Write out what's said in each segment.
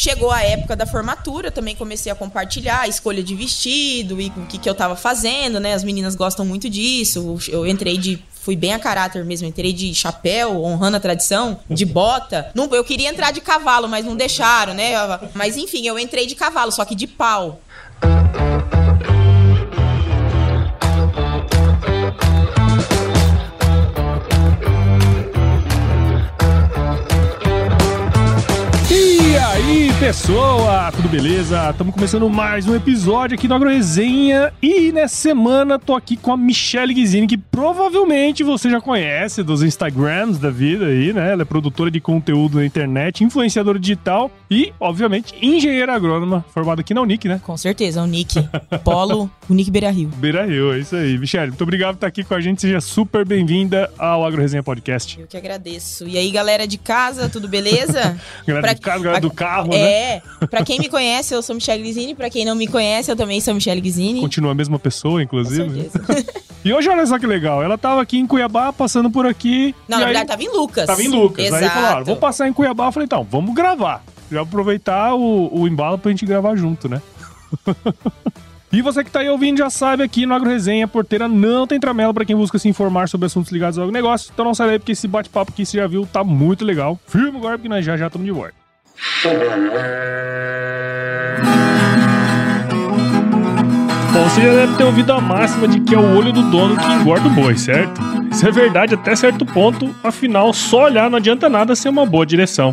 chegou a época da formatura, também comecei a compartilhar a escolha de vestido e o que, que eu tava fazendo, né? As meninas gostam muito disso. Eu entrei de fui bem a caráter mesmo. Entrei de chapéu, honrando a tradição, de bota. Não, eu queria entrar de cavalo, mas não deixaram, né? Mas enfim, eu entrei de cavalo, só que de pau. Pessoa? Tudo beleza? Estamos começando mais um episódio aqui do AgroResenha e nessa semana tô aqui com a Michelle Guizini, que provavelmente você já conhece dos Instagrams da vida aí, né? Ela é produtora de conteúdo na internet, influenciadora digital e, obviamente, engenheira agrônoma, formada aqui na Unic, né? Com certeza, Unic. Polo, Unic Beira Rio. Beira Rio, é isso aí. Michelle, muito obrigado por estar aqui com a gente. Seja super bem-vinda ao AgroResenha Podcast. Eu que agradeço. E aí, galera de casa, tudo beleza? galera pra... de casa, galera do carro, é, né? É, pra quem me conhece, eu sou Michelle Grisini. Pra quem não me conhece, eu também sou Michelle Grisini. Continua a mesma pessoa, inclusive. e hoje, olha só que legal. Ela tava aqui em Cuiabá, passando por aqui. Não, na verdade, tava em Lucas. Tava em Lucas. Exato. Aí falaram, vou passar em Cuiabá. Eu falei, então, vamos gravar. Já aproveitar o, o embalo pra gente gravar junto, né? E você que tá aí ouvindo já sabe aqui no AgroResenha, a porteira não tem tramela para quem busca se informar sobre assuntos ligados ao negócio. Então não sai daí porque esse bate-papo que você já viu tá muito legal. Firma agora porque nós já já estamos de volta. Bom, você já deve ter ouvido a máxima de que é o olho do dono que engorda o boi, certo? Isso é verdade até certo ponto, afinal, só olhar não adianta nada ser uma boa direção.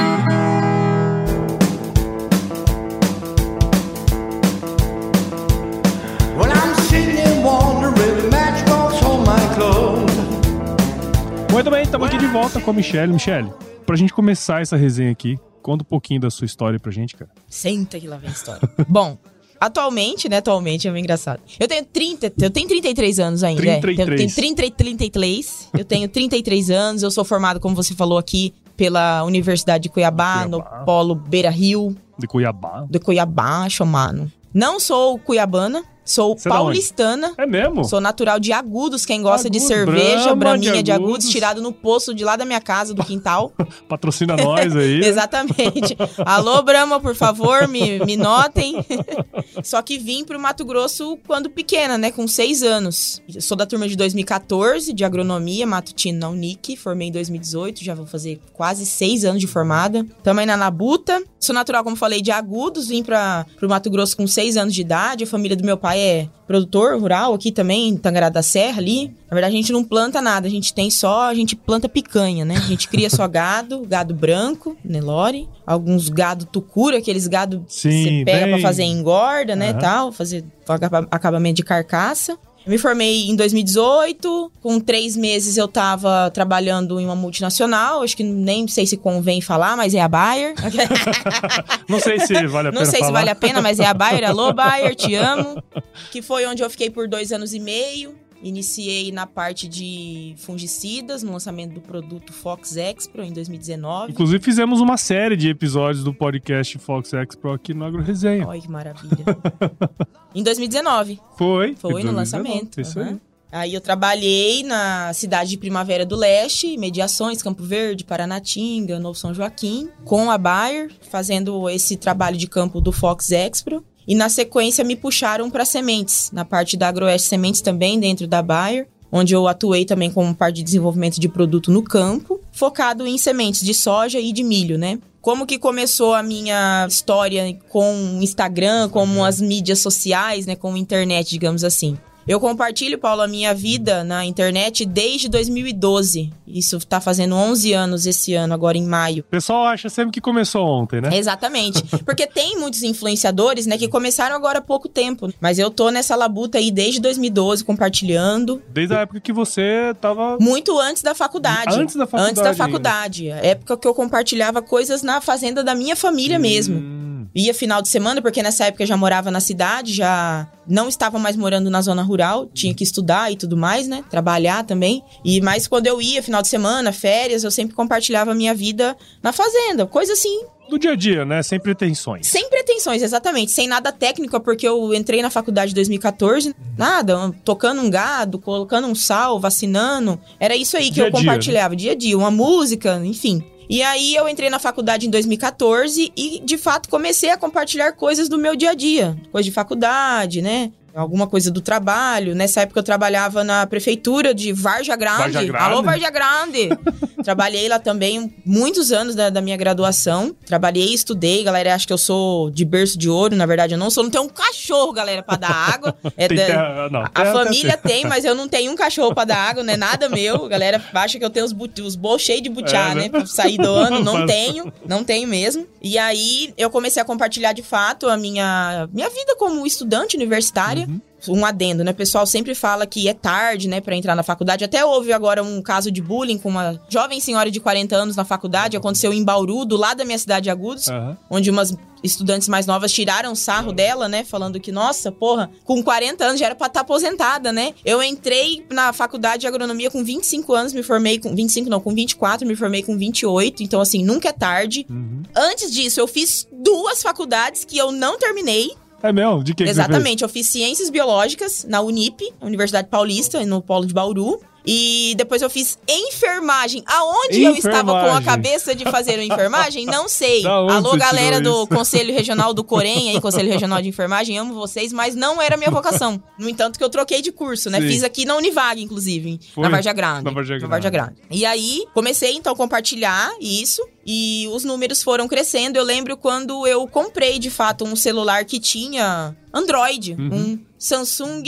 Muito bem, estamos aqui de volta com a Michelle. Michelle, pra gente começar essa resenha aqui, conta um pouquinho da sua história pra gente, cara. Senta que lá vem a história. Bom, atualmente, né? Atualmente é meio engraçado. Eu tenho 30, eu tenho 33 anos ainda. 33. É. Eu tenho 30, 33. Eu tenho 33 anos, eu sou formado, como você falou aqui, pela Universidade de Cuiabá, Cuiabá. no Polo Beira Rio. De Cuiabá? De Cuiabá, chamado. Não sou cuiabana, Sou Você paulistana. É mesmo? Sou natural de Agudos. Quem gosta Agudos, de cerveja, Brahma braminha de Agudos. de Agudos, tirado no poço de lá da minha casa, do quintal. Patrocina nós aí. Exatamente. Alô, Brahma, por favor, me, me notem. Só que vim pro Mato Grosso quando pequena, né? Com seis anos. Sou da turma de 2014, de agronomia, matutino na Unic. Formei em 2018, já vou fazer quase seis anos de formada. Também na Labuta. Sou natural, como falei, de Agudos. Vim pra, pro Mato Grosso com seis anos de idade. A família do meu pai é produtor rural aqui também, em Tangará da Serra ali. Na verdade, a gente não planta nada, a gente tem só, a gente planta picanha, né? A gente cria só gado, gado branco, Nelore, alguns gado tucura, aqueles gado Sim, que você pega bem... pra fazer engorda, né, uhum. tal, fazer acabamento de carcaça. Me formei em 2018. Com três meses eu tava trabalhando em uma multinacional. Acho que nem sei se convém falar, mas é a Bayer. Não sei se vale a pena. Não sei falar. se vale a pena, mas é a Bayer. Alô, Bayer, te amo. Que foi onde eu fiquei por dois anos e meio. Iniciei na parte de fungicidas, no lançamento do produto Fox Expro em 2019. Inclusive fizemos uma série de episódios do podcast Fox Expro aqui no Agro Resenha. Olha que maravilha. em 2019. Foi. Foi no lançamento. Isso uhum. aí. Aí eu trabalhei na cidade de Primavera do Leste, Mediações, Campo Verde, Paranatinga, Novo São Joaquim, com a Bayer, fazendo esse trabalho de campo do Fox Expro. E na sequência me puxaram para sementes, na parte da Agroeste Sementes também, dentro da Bayer, onde eu atuei também como parte de desenvolvimento de produto no campo, focado em sementes de soja e de milho, né? Como que começou a minha história com Instagram, como as mídias sociais, né, com a internet, digamos assim. Eu compartilho, Paulo, a minha vida na internet desde 2012. Isso tá fazendo 11 anos esse ano, agora em maio. O pessoal acha sempre que começou ontem, né? Exatamente. Porque tem muitos influenciadores, né, que começaram agora há pouco tempo. Mas eu tô nessa labuta aí desde 2012, compartilhando. Desde a época que você tava. Muito antes da faculdade. Antes da faculdade. Antes da faculdade. A época que eu compartilhava coisas na fazenda da minha família mesmo. Hum, Ia final de semana, porque nessa época eu já morava na cidade, já não estava mais morando na zona rural, tinha que estudar e tudo mais, né? Trabalhar também. E mas quando eu ia final de semana, férias, eu sempre compartilhava a minha vida na fazenda, coisa assim, do dia a dia, né? Sem pretensões. sem pretensões, exatamente, sem nada técnico, porque eu entrei na faculdade em 2014, nada, tocando um gado, colocando um sal, vacinando, era isso aí que Dia eu a dia, né? compartilhava, dia a dia, uma música, enfim. E aí eu entrei na faculdade em 2014 e de fato comecei a compartilhar coisas do meu dia a dia, coisa de faculdade, né? Alguma coisa do trabalho. Nessa época eu trabalhava na prefeitura de Varja Grande. Varja Grande? Alô, Varja Grande! Trabalhei lá também muitos anos da, da minha graduação. Trabalhei e estudei. Galera acha que eu sou de berço de ouro. Na verdade, eu não sou. Não tenho um cachorro, galera, pra dar água. É da- terra- não, a família tem, mas eu não tenho um cachorro pra dar água, não é nada meu. Galera acha que eu tenho os, but- os bols cheios de butiá, É, né? né? Pra sair do ano. Não Mas- tenho, não tenho mesmo. E aí eu comecei a compartilhar de fato a minha, minha vida como estudante universitária. Uhum. Um adendo, né? O pessoal sempre fala que é tarde, né, pra entrar na faculdade. Até houve agora um caso de bullying com uma jovem senhora de 40 anos na faculdade. Aconteceu em Bauru, do lado da minha cidade de Agudos Aham. onde umas estudantes mais novas tiraram sarro dela, né? Falando que, nossa, porra, com 40 anos já era pra estar aposentada, né? Eu entrei na faculdade de agronomia com 25 anos, me formei com 25 não, com 24, me formei com 28, então assim, nunca é tarde. Uhum. Antes disso, eu fiz duas faculdades que eu não terminei. É mesmo? De que que Exatamente, eu fiz ciências biológicas na Unip, Universidade Paulista, no polo de Bauru. E depois eu fiz enfermagem. Aonde eu estava com a Enfermagem. cabeça de fazer a enfermagem, não sei. Alô, galera do Conselho Regional do Corém, aí, Conselho Regional de Enfermagem, amo vocês, mas não era a minha vocação. No entanto, que eu troquei de curso, né? Sim. Fiz aqui na Univag, inclusive, Foi? na Varja Grande. Na Varja Varja Grande. E aí, comecei então a compartilhar isso. E os números foram crescendo. Eu lembro quando eu comprei, de fato, um celular que tinha Android. Uhum. Um Samsung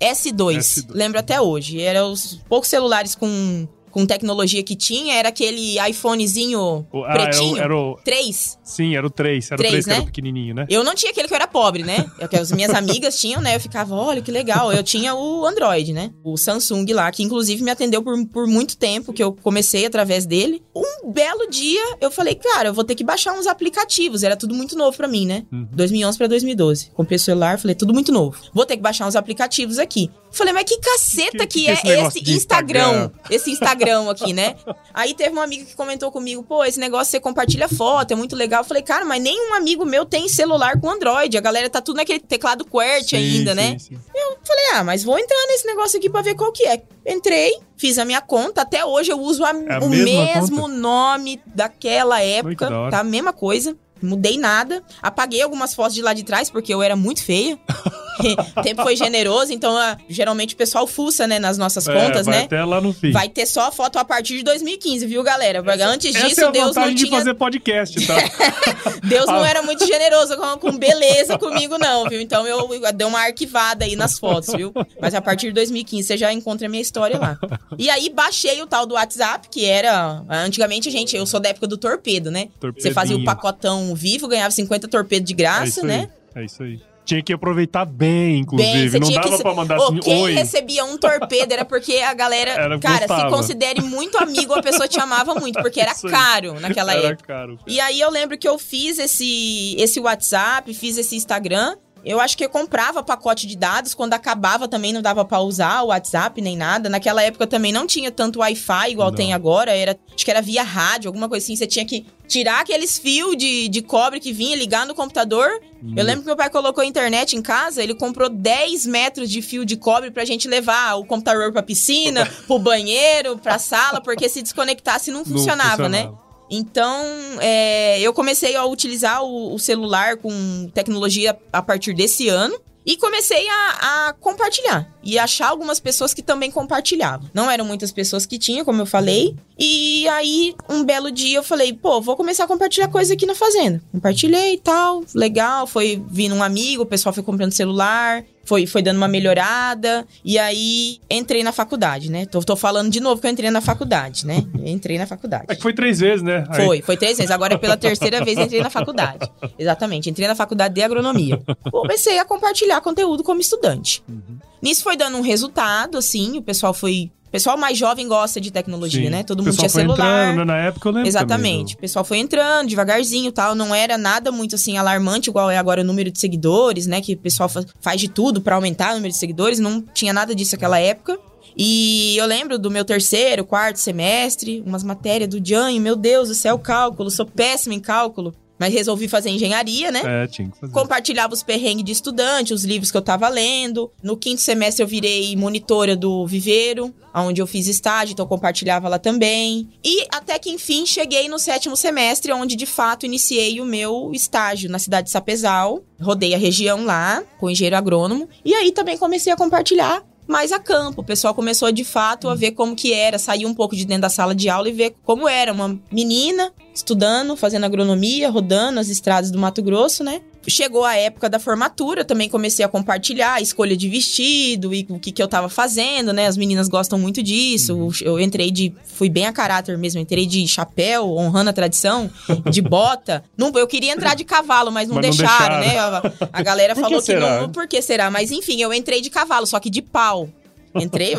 S2. S2. Lembro até hoje. Eram os poucos celulares com, com tecnologia que tinha. Era aquele iPhonezinho ah, era o- pretinho. era o- 3. Sim, era o 3. Era Três, o 3 que era né? pequenininho, né? Eu não tinha aquele que eu era pobre, né? É o que as minhas amigas tinham, né? Eu ficava, olha que legal. Eu tinha o Android, né? O Samsung lá, que inclusive me atendeu por, por muito tempo, que eu comecei através dele. Um belo dia, eu falei, cara, eu vou ter que baixar uns aplicativos. Era tudo muito novo pra mim, né? Uhum. 2011 pra 2012. Comprei o celular, falei, tudo muito novo. Vou ter que baixar uns aplicativos aqui. Falei, mas que caceta Que- que, que é esse esse Instagram? Instagram? Esse Instagram aqui, né? Aí teve uma amiga que comentou comigo, pô, esse negócio você compartilha foto, é muito legal. Eu falei, cara, mas nenhum amigo meu tem celular com Android. A galera tá tudo naquele teclado QWERTY ainda, sim, né? sim. Falei, ah, mas vou entrar nesse negócio aqui pra ver qual que é. Entrei, fiz a minha conta. Até hoje eu uso a- É a o mesmo nome daquela época, tá? A mesma coisa. Mudei nada. Apaguei algumas fotos de lá de trás, porque eu era muito feia. o tempo foi generoso, então ah, geralmente o pessoal fuça, né, nas nossas É, contas, vai né? até lá no fim. Vai ter só a foto a partir de 2015, viu, galera? Porque antes Essa disso, é a Deus não vantagem de tinha. fazer podcast, tá? Deus não Ah. era muito generoso com, com beleza comigo, não, viu? Então eu, eu dei uma arquivada aí nas fotos, viu? Mas a partir de 2015 você já encontra a minha história lá. E aí baixei o tal do WhatsApp, que era. Antigamente, gente, eu sou da época do torpedo, né? Você fazia o pacotão vivo, ganhava 50 torpedos de É graça, isso né? aí. É isso aí. Tinha que aproveitar bem, inclusive. Bem, não dava que. pra mandar Ô, assim, quem oi. recebia um torpedo era porque a galera. Era, cara, se gostava. considere muito amigo, a pessoa te amava muito, porque era caro naquela Era época. caro. E aí eu lembro que eu fiz esse, esse WhatsApp, fiz esse Instagram. Eu acho que eu comprava pacote de dados, quando acabava também não dava pra usar o WhatsApp nem nada. Naquela época também não tinha tanto Wi-Fi igual Não. tem agora, era, acho que era via rádio, alguma coisa assim. Você tinha que tirar aqueles fios de, de cobre que vinha, ligar no computador. Eu lembro que meu pai colocou a internet em casa, ele comprou 10 metros de fio de cobre pra gente levar o computador pra piscina, pro banheiro, pra sala, porque se desconectasse não Não funcionava, né? Então, é, eu comecei a utilizar o, o celular com tecnologia a partir desse ano e comecei a, a compartilhar. e achar algumas pessoas que também compartilhavam. Não eram muitas pessoas que tinham, como eu falei. E aí, um belo dia, eu falei, pô, vou começar a compartilhar coisa aqui na fazenda. Compartilhei e tal, legal. Foi vindo um amigo, o pessoal foi comprando celular foi, foi dando uma melhorada. E aí entrei na faculdade, né? Tô, tô falando de novo que eu entrei na faculdade, né? entrei na faculdade. É que foi três vezes, né? Aí... Foi, foi três vezes. Agora pela terceira vez entrei na faculdade. Exatamente, entrei na faculdade de agronomia. Comecei a compartilhar conteúdo como estudante. Uhum. Nisso foi dando um resultado, assim, o pessoal foi o pessoal mais jovem gosta de tecnologia, Sim. né? Todo mundo tinha celular. Entrando, né? Na época eu lembro. Exatamente. O pessoal foi entrando devagarzinho tal. Não era nada muito assim alarmante, igual é agora o número de seguidores, né? Que o pessoal faz de tudo para aumentar o número de seguidores. Não tinha nada disso naquela época. E eu lembro do meu terceiro, quarto semestre, umas matérias do Janho, meu Deus do céu, cálculo, sou péssimo em cálculo. Mas resolvi fazer engenharia, né? É, tinha que fazer. Compartilhava os perrengues de estudante, os livros que eu tava lendo. No quinto semestre eu virei monitora do Viveiro, onde eu fiz estágio, então eu compartilhava lá também. E até que enfim cheguei no sétimo semestre, onde de fato iniciei o meu estágio na cidade de Sapezal. Rodei a região lá, com engenheiro agrônomo. E aí também comecei a compartilhar mais a campo. O pessoal começou de fato a ver como que era, sair um pouco de dentro da sala de aula e ver como era uma menina estudando, fazendo agronomia, rodando as estradas do Mato Grosso, né? Chegou a época da formatura, também comecei a compartilhar a escolha de vestido e o que, que eu tava fazendo, né? As meninas gostam muito disso. Uhum. Eu entrei de. Fui bem a caráter mesmo, entrei de chapéu, honrando a tradição, de bota. Não, eu queria entrar de cavalo, mas não, mas deixaram, não deixaram, né? A, a galera falou que, que não. Por que será? Mas enfim, eu entrei de cavalo, só que de pau. Entrei,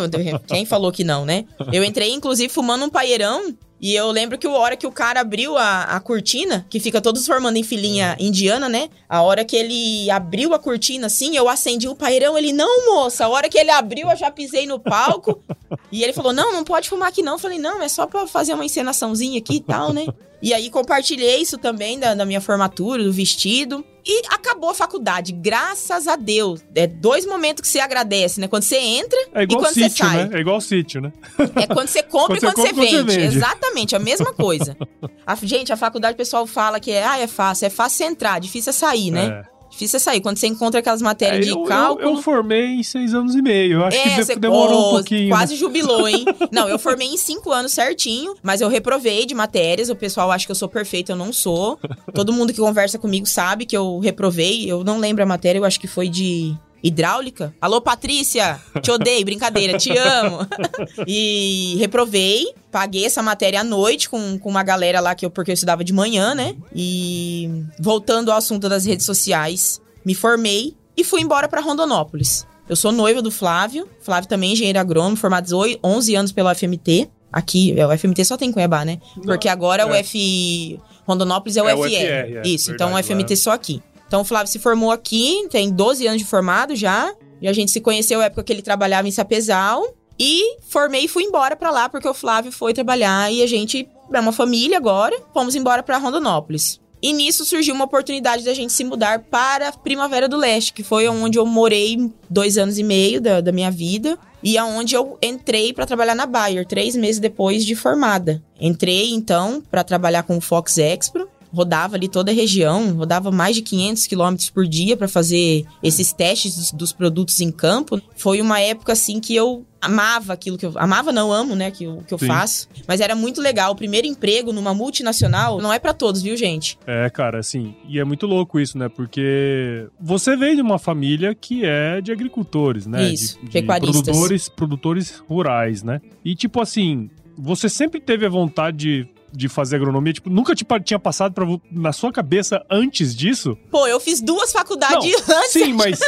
quem falou que não, né? Eu entrei, inclusive, fumando um paeirão e eu lembro que a hora que o cara abriu a, a cortina, que fica todos formando em filinha indiana, né? A hora que ele abriu a cortina, assim, eu acendi o pairão. Ele, não, moça. A hora que ele abriu, eu já pisei no palco. e ele falou, não, não pode fumar aqui não. Eu falei, não, é só pra fazer uma encenaçãozinha aqui e tal, né? E aí compartilhei isso também da, da minha formatura, do vestido. E acabou a faculdade, graças a Deus. É dois momentos que você agradece, né? Quando você entra é igual e quando sítio, você sai. Né? É igual sítio, né? É quando você compra quando e quando, você, compra, você, vende. você, vende. Exatamente, a mesma coisa. A, gente, a faculdade o pessoal fala que é, ah, é fácil. É fácil entrar, difícil é sair, né? É. Difícil é sair. Quando você encontra aquelas matérias é, eu, de cálculo. Eu, eu, formei em seis anos e meio. Eu acho é, que demorou um pouquinho. Quase jubilou, hein? Não, eu formei em cinco anos certinho, mas eu reprovei de matérias. O pessoal acha que eu sou perfeita, eu não sou. Todo mundo que conversa comigo sabe que eu reprovei. Eu não lembro a matéria, eu acho que foi de hidráulica. Alô, Patrícia! Te odeio, brincadeira, te amo. e reprovei, paguei essa matéria à noite com, com uma galera lá que eu, porque eu estudava de manhã, né? E voltando ao assunto das redes sociais, me formei e fui embora para Rondonópolis. Eu sou noiva do Flávio, Flávio também é engenheiro agrônomo, formado 11 anos pela UFMT. Aqui, é, o FMT só tem em Cuiabá, né? Porque agora é. o F. Rondonópolis é o é FR. O FR é, Isso, verdade, então o FMT só aqui. Então o Flávio se formou aqui, tem 12 anos de formado já. E a gente se conheceu na época que ele trabalhava em Sapezal. E formei e fui embora para lá, porque o Flávio foi trabalhar e a gente é uma família agora. Fomos embora para Rondonópolis. E nisso surgiu uma oportunidade da gente se mudar para Primavera do Leste, que foi onde eu morei dois anos e meio da, da minha vida. E aonde eu entrei para trabalhar na Bayer, três meses depois de formada. Entrei, então, para trabalhar com o Fox Expro rodava ali toda a região, rodava mais de 500 quilômetros por dia para fazer esses testes dos, dos, produtos em campo. Foi uma época assim que eu amava aquilo que eu amava não amo, né, que eu, que eu faço, mas era muito legal. O primeiro emprego numa multinacional não é para todos, viu, gente? É, cara, assim, e é muito louco isso, né? Porque você vem de uma família que é de agricultores, né? Isso, de, de pecuaristas. Produtores, produtores rurais, né? E tipo assim, você sempre teve a vontade de de fazer agronomia? Tipo, nunca te tinha passado pra, na sua cabeça antes disso? Pô, eu fiz duas faculdades não, antes. Sim, mas,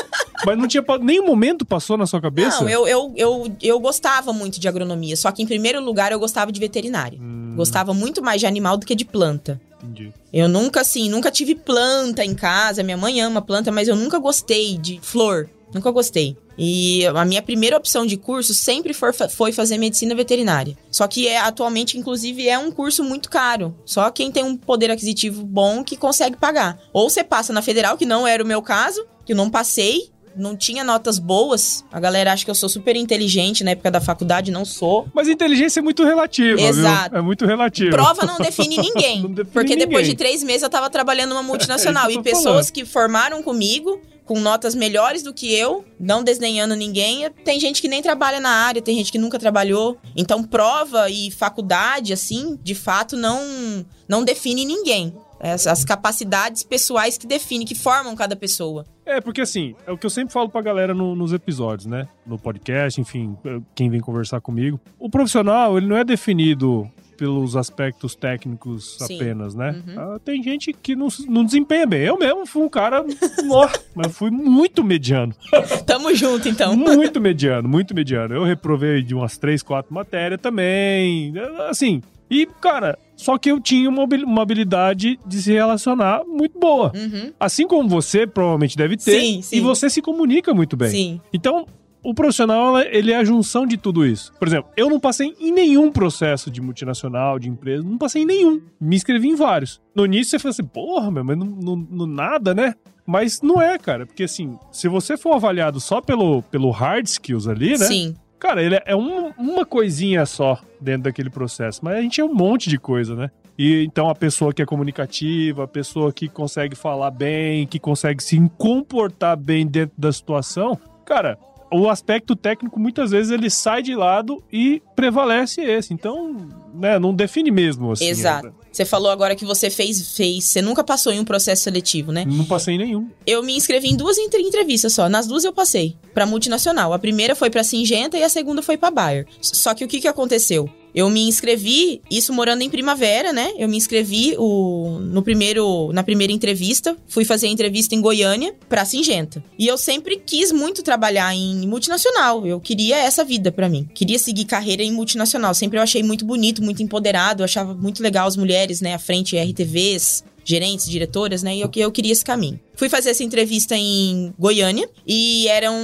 mas não tinha nenhum momento passou na sua cabeça? Não, eu, eu, eu, eu gostava muito de agronomia. Só que, em primeiro lugar, eu gostava de veterinária. Hum. Gostava muito mais de animal do que de planta. Entendi. Eu nunca, assim, nunca tive planta em casa. Minha mãe ama planta, mas eu nunca gostei de flor. Nunca gostei. E a minha primeira opção de curso sempre foi, foi fazer medicina veterinária. Só que é, atualmente, inclusive, é um curso muito caro. Só quem tem um poder aquisitivo bom que consegue pagar. Ou você passa na federal, que não era o meu caso, que eu não passei, não tinha notas boas. A galera acha que eu sou super inteligente na época da faculdade, não sou. Mas inteligência é muito relativa, Exato. Viu? É muito relativa. Prova não define ninguém. Não define porque depois ninguém. de três meses eu tava trabalhando numa multinacional. É e pessoas que formaram comigo, com notas melhores do que eu, não desdenhando ninguém, tem gente que nem trabalha na área, tem gente que nunca trabalhou. Então, prova e faculdade, assim, de fato, não, não define ninguém. As, as capacidades pessoais que definem, que formam cada pessoa. É, porque assim, é o que eu sempre falo pra galera no- nos episódios, né? No podcast, enfim, quem vem conversar comigo. O profissional, ele não é definido pelos aspectos técnicos Sim. apenas, né? Uhum. Ah, tem gente que não, não desempenha bem. Eu mesmo fui um cara, mas fui muito mediano. Tamo junto, então. Muito mediano, muito mediano. Eu reprovei de umas três, quatro matérias também. Assim, e, cara, só que eu tinha uma habil- uma habilidade de se relacionar muito boa. Uhum. Assim como você provavelmente deve ter. Sim, sim. E você se comunica muito bem. Sim. Então, o profissional, ele é a junção de tudo isso. Por exemplo, eu não passei em nenhum processo de multinacional, de empresa, não passei em nenhum. Me inscrevi em vários. No início você fala assim, porra, meu, mas não, não- não nada, né? Mas não é, cara. Porque assim, se você for avaliado só pelo, pelo hard skills ali, né? Sim. Cara, ele é um- uma coisinha só dentro daquele processo. Mas a gente é um monte de coisa, né? E então a pessoa que é comunicativa, a pessoa que consegue falar bem, que consegue se comportar bem dentro da situação, cara, o aspecto técnico muitas vezes ele sai de lado e prevalece esse. Então, né, não define mesmo assim. Exato. Você falou agora que você fez, fez. Você nunca passou em um processo seletivo, né? Não passei em nenhum. Eu me inscrevi em duas entre- entrevistas só. Nas duas eu passei. Pra multinacional. A primeira foi pra Singenta e a segunda foi pra Bayer. Só que o que, que aconteceu? Eu me inscrevi, isso morando em primavera, né? Eu me inscrevi o, no primeiro, na primeira entrevista. Fui fazer a entrevista em Goiânia pra Singenta. E eu sempre quis muito trabalhar em multinacional. Eu queria essa vida pra mim. Queria seguir carreira em multinacional. Sempre eu achei muito bonito, muito empoderado. Eu achava muito legal as mulheres, né? À frente RTVs, gerentes, diretoras, né? E eu, eu queria esse caminho. Fui fazer essa entrevista em Goiânia e eram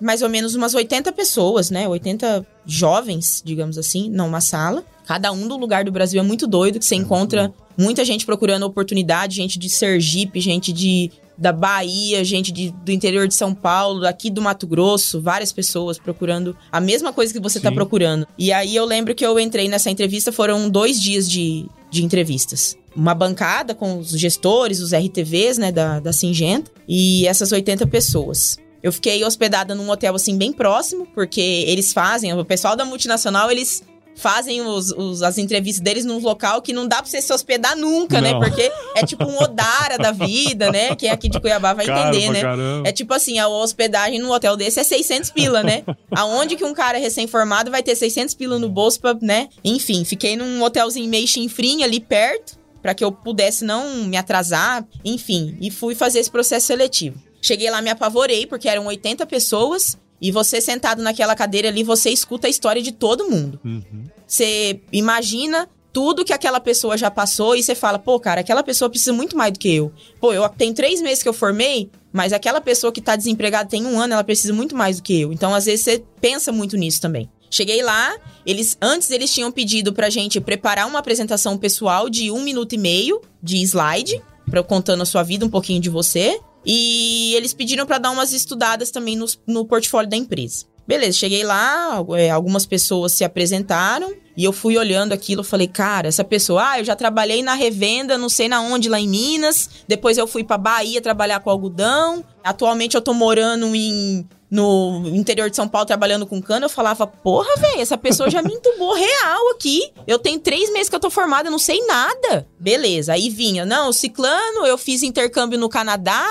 mais ou menos umas 80 pessoas, né? 80 jovens, digamos assim, numa sala. Cada um do lugar do Brasil é muito doido, que você encontra muita gente procurando oportunidade, gente de Sergipe, gente de da Bahia, gente de- do interior de São Paulo, aqui do Mato Grosso, várias pessoas procurando a mesma coisa que você tá Sim. procurando. E aí eu lembro que eu entrei nessa entrevista, foram dois dias de, de entrevistas. Uma bancada com os gestores, os RTVs, né, da, da Singenta, e essas 80 pessoas. Eu fiquei hospedada num hotel, assim, bem próximo, porque eles fazem, o pessoal da multinacional, eles fazem os, os- as entrevistas deles num local que não dá pra você se hospedar nunca, né? Não. Porque é tipo um Odara da vida, né? Quem é aqui de Cuiabá vai Caro entender, né? caramba. É tipo assim, a hospedagem num hotel desse é 600 pila, né? Aonde que um cara recém-formado vai ter 600 pila no bolso pra, né? Enfim, fiquei num hotelzinho meio chinfrinho ali perto, pra que eu pudesse não me atrasar, enfim, e fui fazer esse processo seletivo. Cheguei lá, me apavorei, porque eram 80 pessoas, e você sentado naquela cadeira ali, você escuta a história de todo mundo. Uhum. Você imagina tudo que aquela pessoa já passou e você fala, pô, cara, aquela pessoa precisa muito mais do que eu. Pô, eu tenho três meses que eu formei, mas aquela pessoa que tá desempregada tem um ano, ela precisa muito mais do que eu. Então, às vezes, você pensa muito nisso também. Cheguei lá, eles antes eles tinham pedido pra gente preparar uma apresentação pessoal de um minuto e meio de slide, pra contando a sua vida, um pouquinho de você. E eles pediram pra dar umas estudadas também no, no portfólio da empresa. Beleza, cheguei lá, é, algumas pessoas se apresentaram e eu fui olhando aquilo, falei, cara, essa pessoa, ah, eu já trabalhei na revenda, não sei na onde, lá em Minas, depois eu fui pra Bahia trabalhar com algodão, atualmente eu tô morando em no interior de São Paulo trabalhando com cana, eu falava, porra, velho, essa pessoa já me entubou real aqui. Eu tenho três meses que eu tô formada, eu não sei nada. Beleza, aí vinha, não, ciclano, eu fiz intercâmbio no Canadá,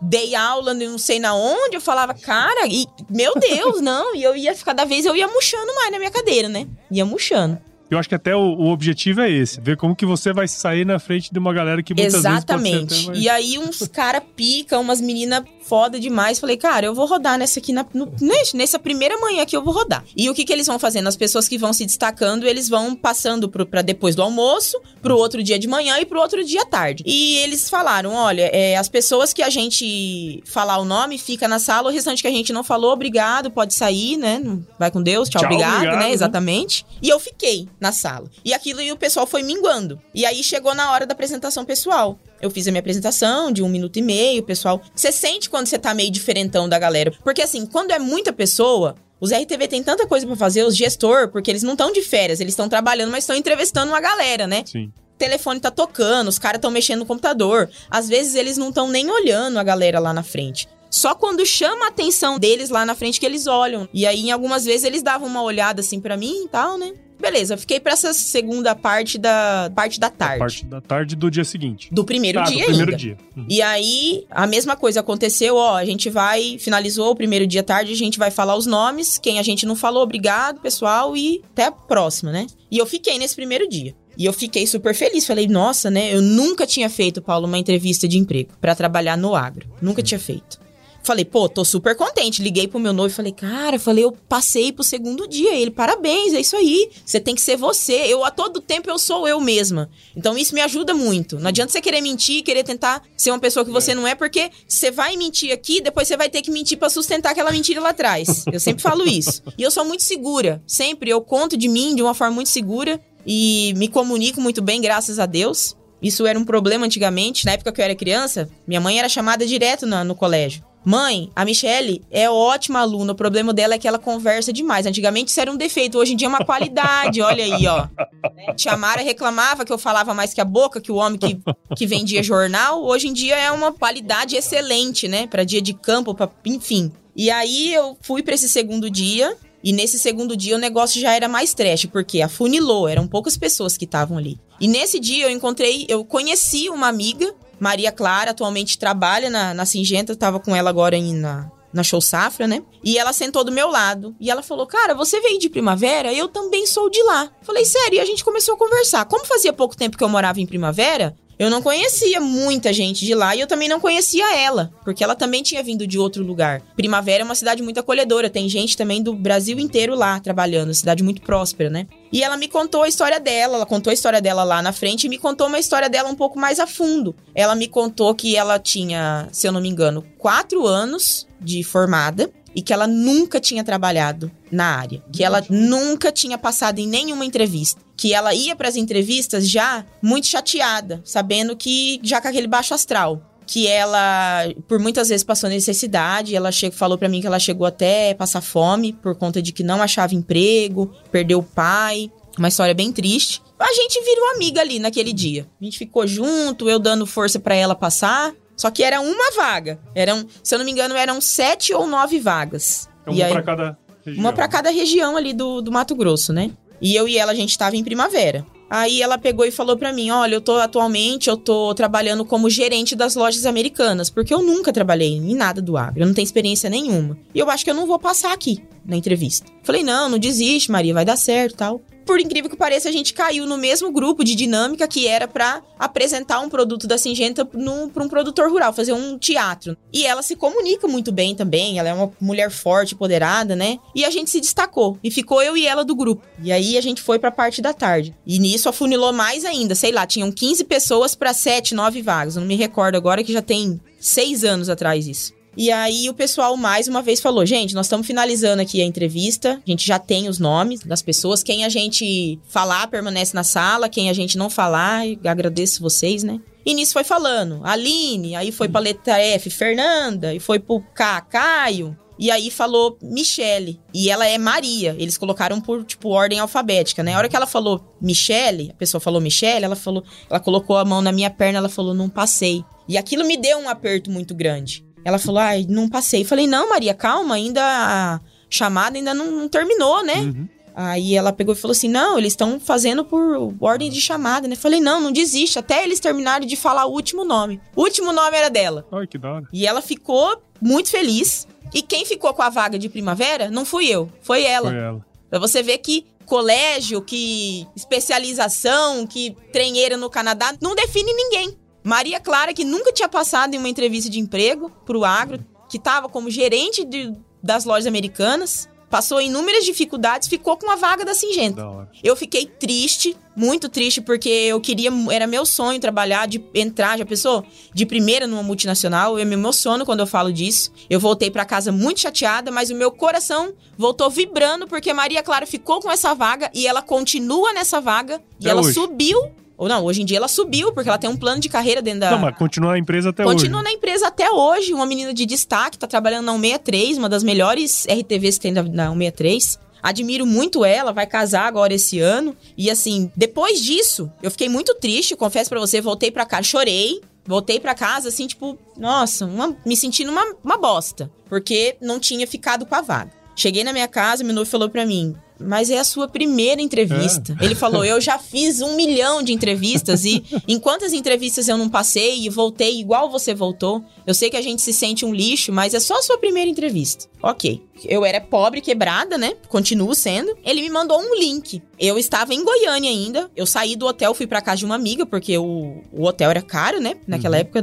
dei aula não sei na onde, eu falava, cara, e meu Deus, não, e eu ia, cada vez eu ia murchando mais na minha cadeira, né? Ia murchando. Eu acho que até o, o objetivo é esse, ver como que você vai sair na frente de uma galera que muitas Exatamente. vezes até mais... E aí uns cara pica, umas meninas foda demais. Falei, cara, eu vou rodar nessa aqui, na, no- nessa primeira manhã aqui eu vou rodar. E o que que eles vão fazendo? As pessoas que vão se destacando, eles vão passando pro, pra depois do almoço, pro outro dia de manhã e pro outro dia à tarde. E eles falaram, olha, é, as pessoas que a gente falar o nome, fica na sala, o restante que a gente não falou, obrigado, pode sair, né? Vai com Deus, tchau, Tchau, obrigado, obrigado, né? né? Exatamente. E eu fiquei. Na sala. E aquilo e o pessoal foi minguando. E aí chegou na hora da apresentação pessoal. Eu fiz a minha apresentação de um minuto e meio, pessoal. Você sente quando você tá meio diferentão da galera. Porque assim, quando é muita pessoa, os RTV tem tanta coisa para fazer, os gestor, porque eles não estão de férias, eles estão trabalhando, mas estão entrevistando uma galera, né? Sim. O telefone tá tocando, os caras estão mexendo no computador. Às vezes eles não estão nem olhando a galera lá na frente. Só quando chama a atenção deles lá na frente que eles olham. E aí, em algumas vezes, eles davam uma olhada assim para mim e tal, né? Beleza, fiquei pra essa segunda parte da parte da tarde. A parte da tarde do dia seguinte. Do primeiro Ah, dia do primeiro ainda. dia. Uhum. E aí, a mesma coisa aconteceu, ó, a gente vai, finalizou o primeiro dia tarde, a gente vai falar os nomes, quem a gente não falou, obrigado, pessoal, e até a próxima, né? E eu fiquei nesse primeiro dia. E eu fiquei super feliz, falei, nossa, né, eu nunca tinha feito, Paulo, uma entrevista de emprego pra trabalhar no agro, nunca tinha feito. Falei, pô, tô super contente. Liguei pro meu noivo e falei, cara, falei, eu passei pro segundo dia. Ele, parabéns, é isso aí. Você tem que ser você. Eu, a todo tempo, eu sou eu mesma. Então, isso me ajuda muito. Não adianta você querer mentir, querer tentar ser uma pessoa que você não é, porque você vai mentir aqui, depois você vai ter que mentir pra sustentar aquela mentira lá atrás. Eu sempre falo isso. E eu sou muito segura. Sempre eu conto de mim de uma forma muito segura e me comunico muito bem, graças a Deus. Isso era um problema antigamente. Na época que eu era criança, minha mãe era chamada direto na- no colégio. Mãe, a Michelle é ótima aluna. O problema dela é que ela conversa demais. Antigamente isso era um defeito, hoje em dia é uma qualidade. Olha aí, ó. Tia Mara reclamava que eu falava mais que a boca, que o homem que, que vendia jornal. Hoje em dia é uma qualidade excelente, né? Pra dia de campo, pra, enfim. E aí eu fui pra esse segundo dia. E nesse segundo dia o negócio já era mais trash, porque afunilou, eram poucas pessoas que estavam ali. E nesse dia eu encontrei, eu conheci uma amiga, Maria Clara, atualmente trabalha na, na Singenta, tava com ela agora na, na Show Safra, né? E ela sentou do meu lado. E ela falou: Cara, você veio de primavera? Eu também sou de lá. Falei, sério, e a gente começou a conversar. Como fazia pouco tempo que eu morava em primavera, eu não conhecia muita gente de lá e eu também não conhecia ela, porque ela também tinha vindo de outro lugar. Primavera é uma cidade muito acolhedora, tem gente também do Brasil inteiro lá trabalhando, cidade muito próspera, né? E ela me contou a história dela, ela contou a história dela lá na frente e me contou uma história dela um pouco mais a fundo. Ela me contou que ela tinha, se eu não me engano, quatro anos de formada e que ela nunca tinha trabalhado na área, que ela nunca tinha passado em nenhuma entrevista, que ela ia para as entrevistas já muito chateada, sabendo que já com aquele baixo astral, que ela por muitas vezes passou necessidade, ela chegou, falou para mim que ela chegou até passar fome por conta de que não achava emprego, perdeu o pai, uma história bem triste. A gente virou amiga ali naquele dia. A gente ficou junto, eu dando força para ela passar. Só que era uma vaga. Eram, se eu não me engano, eram sete ou nove vagas. É uma pra cada região. uma pra cada região ali do, do Mato Grosso, né? E eu e ela, a gente tava em primavera. Aí ela pegou e falou pra mim: Olha, eu tô atualmente, eu tô trabalhando como gerente das lojas americanas, porque eu nunca trabalhei em nada do agro, eu não tenho experiência nenhuma. E eu acho que eu não vou passar aqui na entrevista. Falei: Não, não desiste, Maria, vai dar certo tal. Por incrível que pareça, a gente caiu no mesmo grupo de dinâmica que era pra apresentar um produto da Singenta pra um produtor rural, fazer um teatro. E ela se comunica muito bem também, ela é uma mulher forte, empoderada, né? E a gente se destacou. E ficou eu e ela do grupo. E aí a gente foi pra parte da tarde. E nisso afunilou mais ainda, sei lá, tinham 15 pessoas pra 7, 9 vagas. Não me recordo agora que já tem 6 anos atrás isso. E aí o pessoal mais uma vez falou: gente, nós estamos finalizando aqui a entrevista. A gente já tem os nomes das pessoas. Quem a gente falar permanece na sala. Quem a gente não falar, agradeço vocês, né? E nisso foi falando. Aline, aí foi pra letra F, Fernanda, e foi pro K, Caio. E aí falou Michele. E ela é Maria. Eles colocaram por, tipo, ordem alfabética, né? A hora que ela falou Michele, a pessoa falou Michele, ela falou. Ela colocou a mão na minha perna, ela falou, não passei. E aquilo me deu um aperto muito grande. Ela falou, ai, não passei. Falei, não, Maria, calma, ainda a chamada ainda não, não terminou, né? Uhum. Aí ela pegou e falou assim: não, eles estão fazendo por ordem de chamada, né? Falei, não, não desiste, até eles terminarem de falar o último nome. O último nome era dela. Ai, que da hora. E ela ficou muito feliz. E quem ficou com a vaga de primavera não fui eu, foi ela. Foi ela. Pra você ver que colégio, que especialização, que trenheira no Canadá não define ninguém. Maria Clara, que nunca tinha passado em uma entrevista de emprego pro agro, que tava como gerente de- das lojas americanas, passou inúmeras dificuldades, ficou com a vaga da Singenta. Eu fiquei triste, muito triste, porque eu queria, era meu sonho trabalhar, de entrar, já pensou? De primeira numa multinacional, eu me emociono quando eu falo disso. Eu voltei para casa muito chateada, mas o meu coração voltou vibrando, porque Maria Clara ficou com essa vaga e ela continua nessa vaga. e ela hoje. subiu ou não, hoje em dia ela subiu, porque ela tem um plano de carreira dentro da. Não, mas continua na empresa até continua hoje. Continua na empresa até hoje. Uma menina de destaque, tá trabalhando na 163, uma das melhores RTVs que tem na 163. Admiro muito ela, vai casar agora esse ano. E assim, depois disso, eu fiquei muito triste, confesso para você, voltei para cá, chorei. Voltei para casa, assim, tipo, nossa, uma, me sentindo uma, uma bosta. Porque não tinha ficado com a vaga. Cheguei na minha casa, meu noivo falou para mim: mas é a sua primeira entrevista. É. Ele falou: Eu já fiz um milhão de entrevistas e em quantas entrevistas eu não passei e voltei igual você voltou? Eu sei que a gente se sente um lixo, mas é só a sua primeira entrevista. Ok. Eu era pobre, quebrada, né? Continuo sendo. Ele me mandou um link. Eu estava em Goiânia ainda. Eu saí do hotel, fui para casa de uma amiga, porque o, o hotel era caro, né? Naquela uhum. época.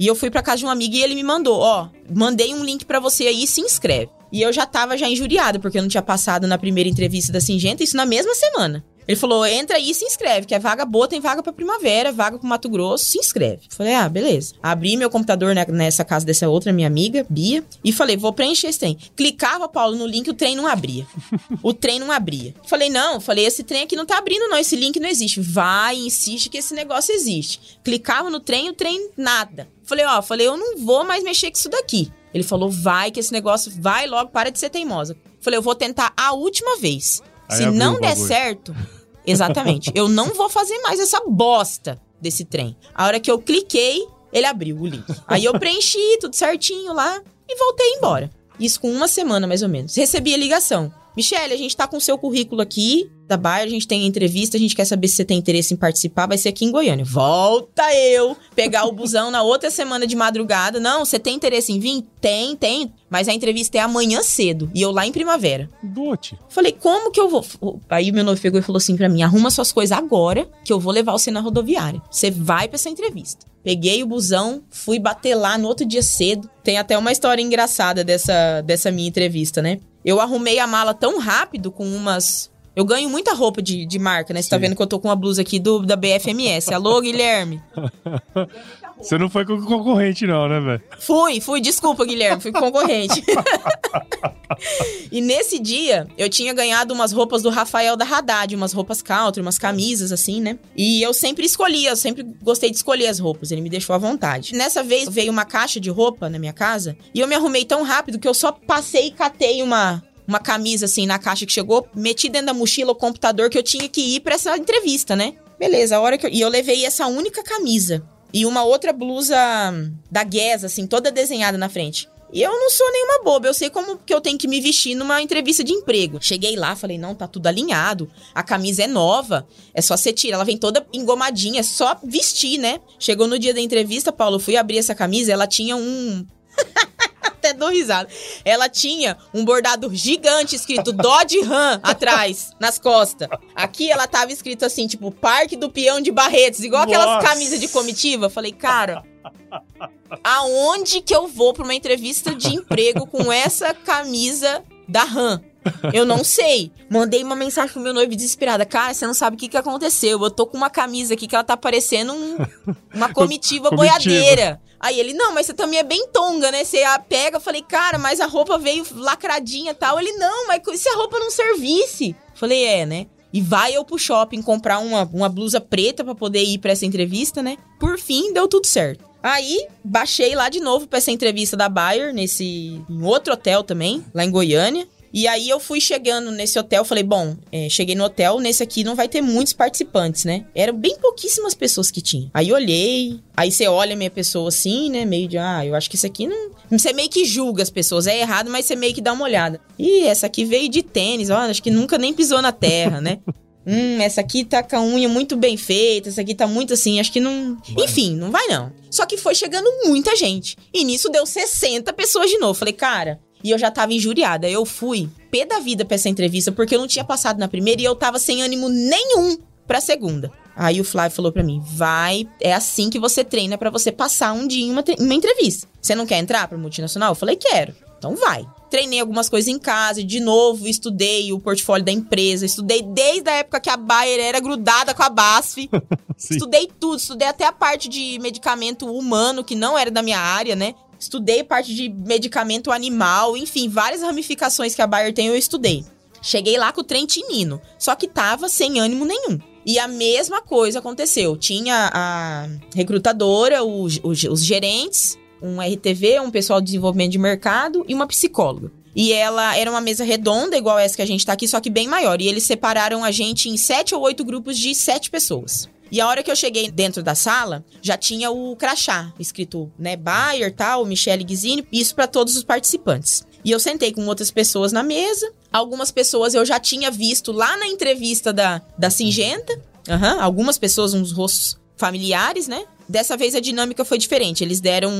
E eu fui para casa de uma amiga e ele me mandou: Ó, mandei um link para você aí, se inscreve. E eu já tava já injuriada, porque eu não tinha passado na primeira entrevista da Singenta, isso na mesma semana. Ele falou: entra aí e se inscreve, que é vaga boa, tem vaga pra primavera, vaga pro Mato Grosso, se inscreve. Falei, ah, beleza. Abri meu computador nessa casa dessa outra minha amiga, Bia, e falei, vou preencher esse trem. Clicava, Paulo, no link, o trem não abria. o trem não abria. Falei, não, falei, esse trem aqui não tá abrindo, não. Esse link não existe. Vai, insiste que esse negócio existe. Clicava no trem, o trem nada. Falei, ó, falei, eu não vou mais mexer com isso daqui. Ele falou: vai, que esse negócio vai logo, para de ser teimosa. Falei, eu vou tentar a última vez. Aí Se não der certo, exatamente, eu não vou fazer mais essa bosta desse trem. A hora que eu cliquei, ele abriu o link. Aí eu preenchi tudo certinho lá e voltei embora. Isso com uma semana, mais ou menos. Recebi a ligação. Michelle, a gente tá com o seu currículo aqui da Bayer, a gente tem entrevista, a gente quer saber se você tem interesse em participar, vai ser aqui em Goiânia. Volta eu pegar o busão na outra semana de madrugada. Não, você tem interesse em vir? Tem, tem. Mas a entrevista é amanhã cedo e eu lá em primavera. Dote. Falei, como que eu vou? Aí meu noivo pegou e falou assim para mim: arruma suas coisas agora que eu vou levar você na rodoviária. Você vai para essa entrevista. Peguei o busão, fui bater lá no outro dia cedo. Tem até uma história engraçada dessa, dessa minha entrevista, né? Eu arrumei a mala tão rápido com umas. Eu ganho muita roupa de, de marca, né? Você tá vendo que eu tô com uma blusa aqui do, da BFMS. Alô, Guilherme? Você não foi com concorrente, não, né, velho? Fui, fui. Desculpa, Guilherme. Fui concorrente. e nesse dia, eu tinha ganhado umas roupas do Rafael da Haddad, umas roupas country, umas camisas, assim, né? E eu sempre escolhia, eu sempre gostei de escolher as roupas. Ele me deixou à vontade. Nessa vez, veio uma caixa de roupa na minha casa e eu me arrumei tão rápido que eu só passei e catei uma, uma camisa assim na caixa que chegou, meti dentro da mochila o computador que eu tinha que ir para essa entrevista, né? Beleza, a hora que eu... E eu levei essa única camisa e uma outra blusa da Guess, assim, toda desenhada na frente. E eu não sou nenhuma boba, eu sei como que eu tenho que me vestir numa entrevista de emprego. Cheguei lá, falei, não, tá tudo alinhado, a camisa é nova, é só você tirar, ela vem toda engomadinha, é só vestir, né? Chegou no dia da entrevista, Paulo, fui abrir essa camisa, ela tinha um até dou risada. Ela tinha um bordado gigante escrito Dodge Ram atrás, nas costas. Aqui ela tava escrito assim, tipo, Parque do Peão de Barretos, igual Nossa. aquelas camisas de comitiva. Falei, cara, aonde que eu vou pra uma entrevista de emprego com essa camisa da Ram? Eu não sei. Mandei uma mensagem pro meu noivo desesperada. Cara, você não sabe o que, que aconteceu. Eu tô com uma camisa aqui que ela tá parecendo um, uma comitiva, comitiva boiadeira. Aí ele, não, mas você também é bem tonga, né? Você a pega, eu falei, cara, mas a roupa veio lacradinha tal. Ele, não, mas se a roupa não servisse? Falei, é, né? E vai eu pro shopping comprar uma, uma blusa preta para poder ir para essa entrevista, né? Por fim, deu tudo certo. Aí, baixei lá de novo pra essa entrevista da Bayer, nesse. em outro hotel também, lá em Goiânia. E aí eu fui chegando nesse hotel, falei, bom, é, cheguei no hotel, nesse aqui não vai ter muitos participantes, né? Eram bem pouquíssimas pessoas que tinham. Aí olhei, aí você olha a minha pessoa assim, né? Meio de, ah, eu acho que isso aqui não. Você meio que julga as pessoas, é errado, mas você meio que dá uma olhada. Ih, essa aqui veio de tênis, ó, acho que nunca nem pisou na terra, né? Hum, essa aqui tá com a unha muito bem feita, essa aqui tá muito assim, acho que não. Vai. Enfim, não vai não. Só que foi chegando muita gente. E nisso deu 60 pessoas de novo. Falei, cara, e eu já tava injuriada. Eu fui pé da vida pra essa entrevista, porque eu não tinha passado na primeira e eu tava sem ânimo nenhum pra segunda. Aí o Flávio falou pra mim: vai, é assim que você treina para você passar um dia em uma, uma entrevista. Você não quer entrar pra multinacional? Eu falei: quero. Então vai. Treinei algumas coisas em casa, de novo, estudei o portfólio da empresa, estudei desde a época que a Bayer era grudada com a BASF. estudei tudo, estudei até a parte de medicamento humano, que não era da minha área, né? Estudei parte de medicamento animal, enfim, várias ramificações que a Bayer tem, eu estudei. Cheguei lá com o trem tinino, só que tava sem ânimo nenhum. E a mesma coisa aconteceu. Tinha a recrutadora, os, os, os gerentes, um RTV, um pessoal de desenvolvimento de mercado e uma psicóloga. E ela era uma mesa redonda, igual essa que a gente tá aqui, só que bem maior. E eles separaram a gente em sete ou oito grupos de sete pessoas. E a hora que eu cheguei dentro da sala, já tinha o crachá escrito, né, Bayer, tal, Michele Guizini, isso para todos os participantes. E eu sentei com outras pessoas na mesa. Algumas pessoas eu já tinha visto lá na entrevista da, da Singenta. Uhum, algumas pessoas, uns rostos familiares, né? Dessa vez a dinâmica foi diferente. Eles deram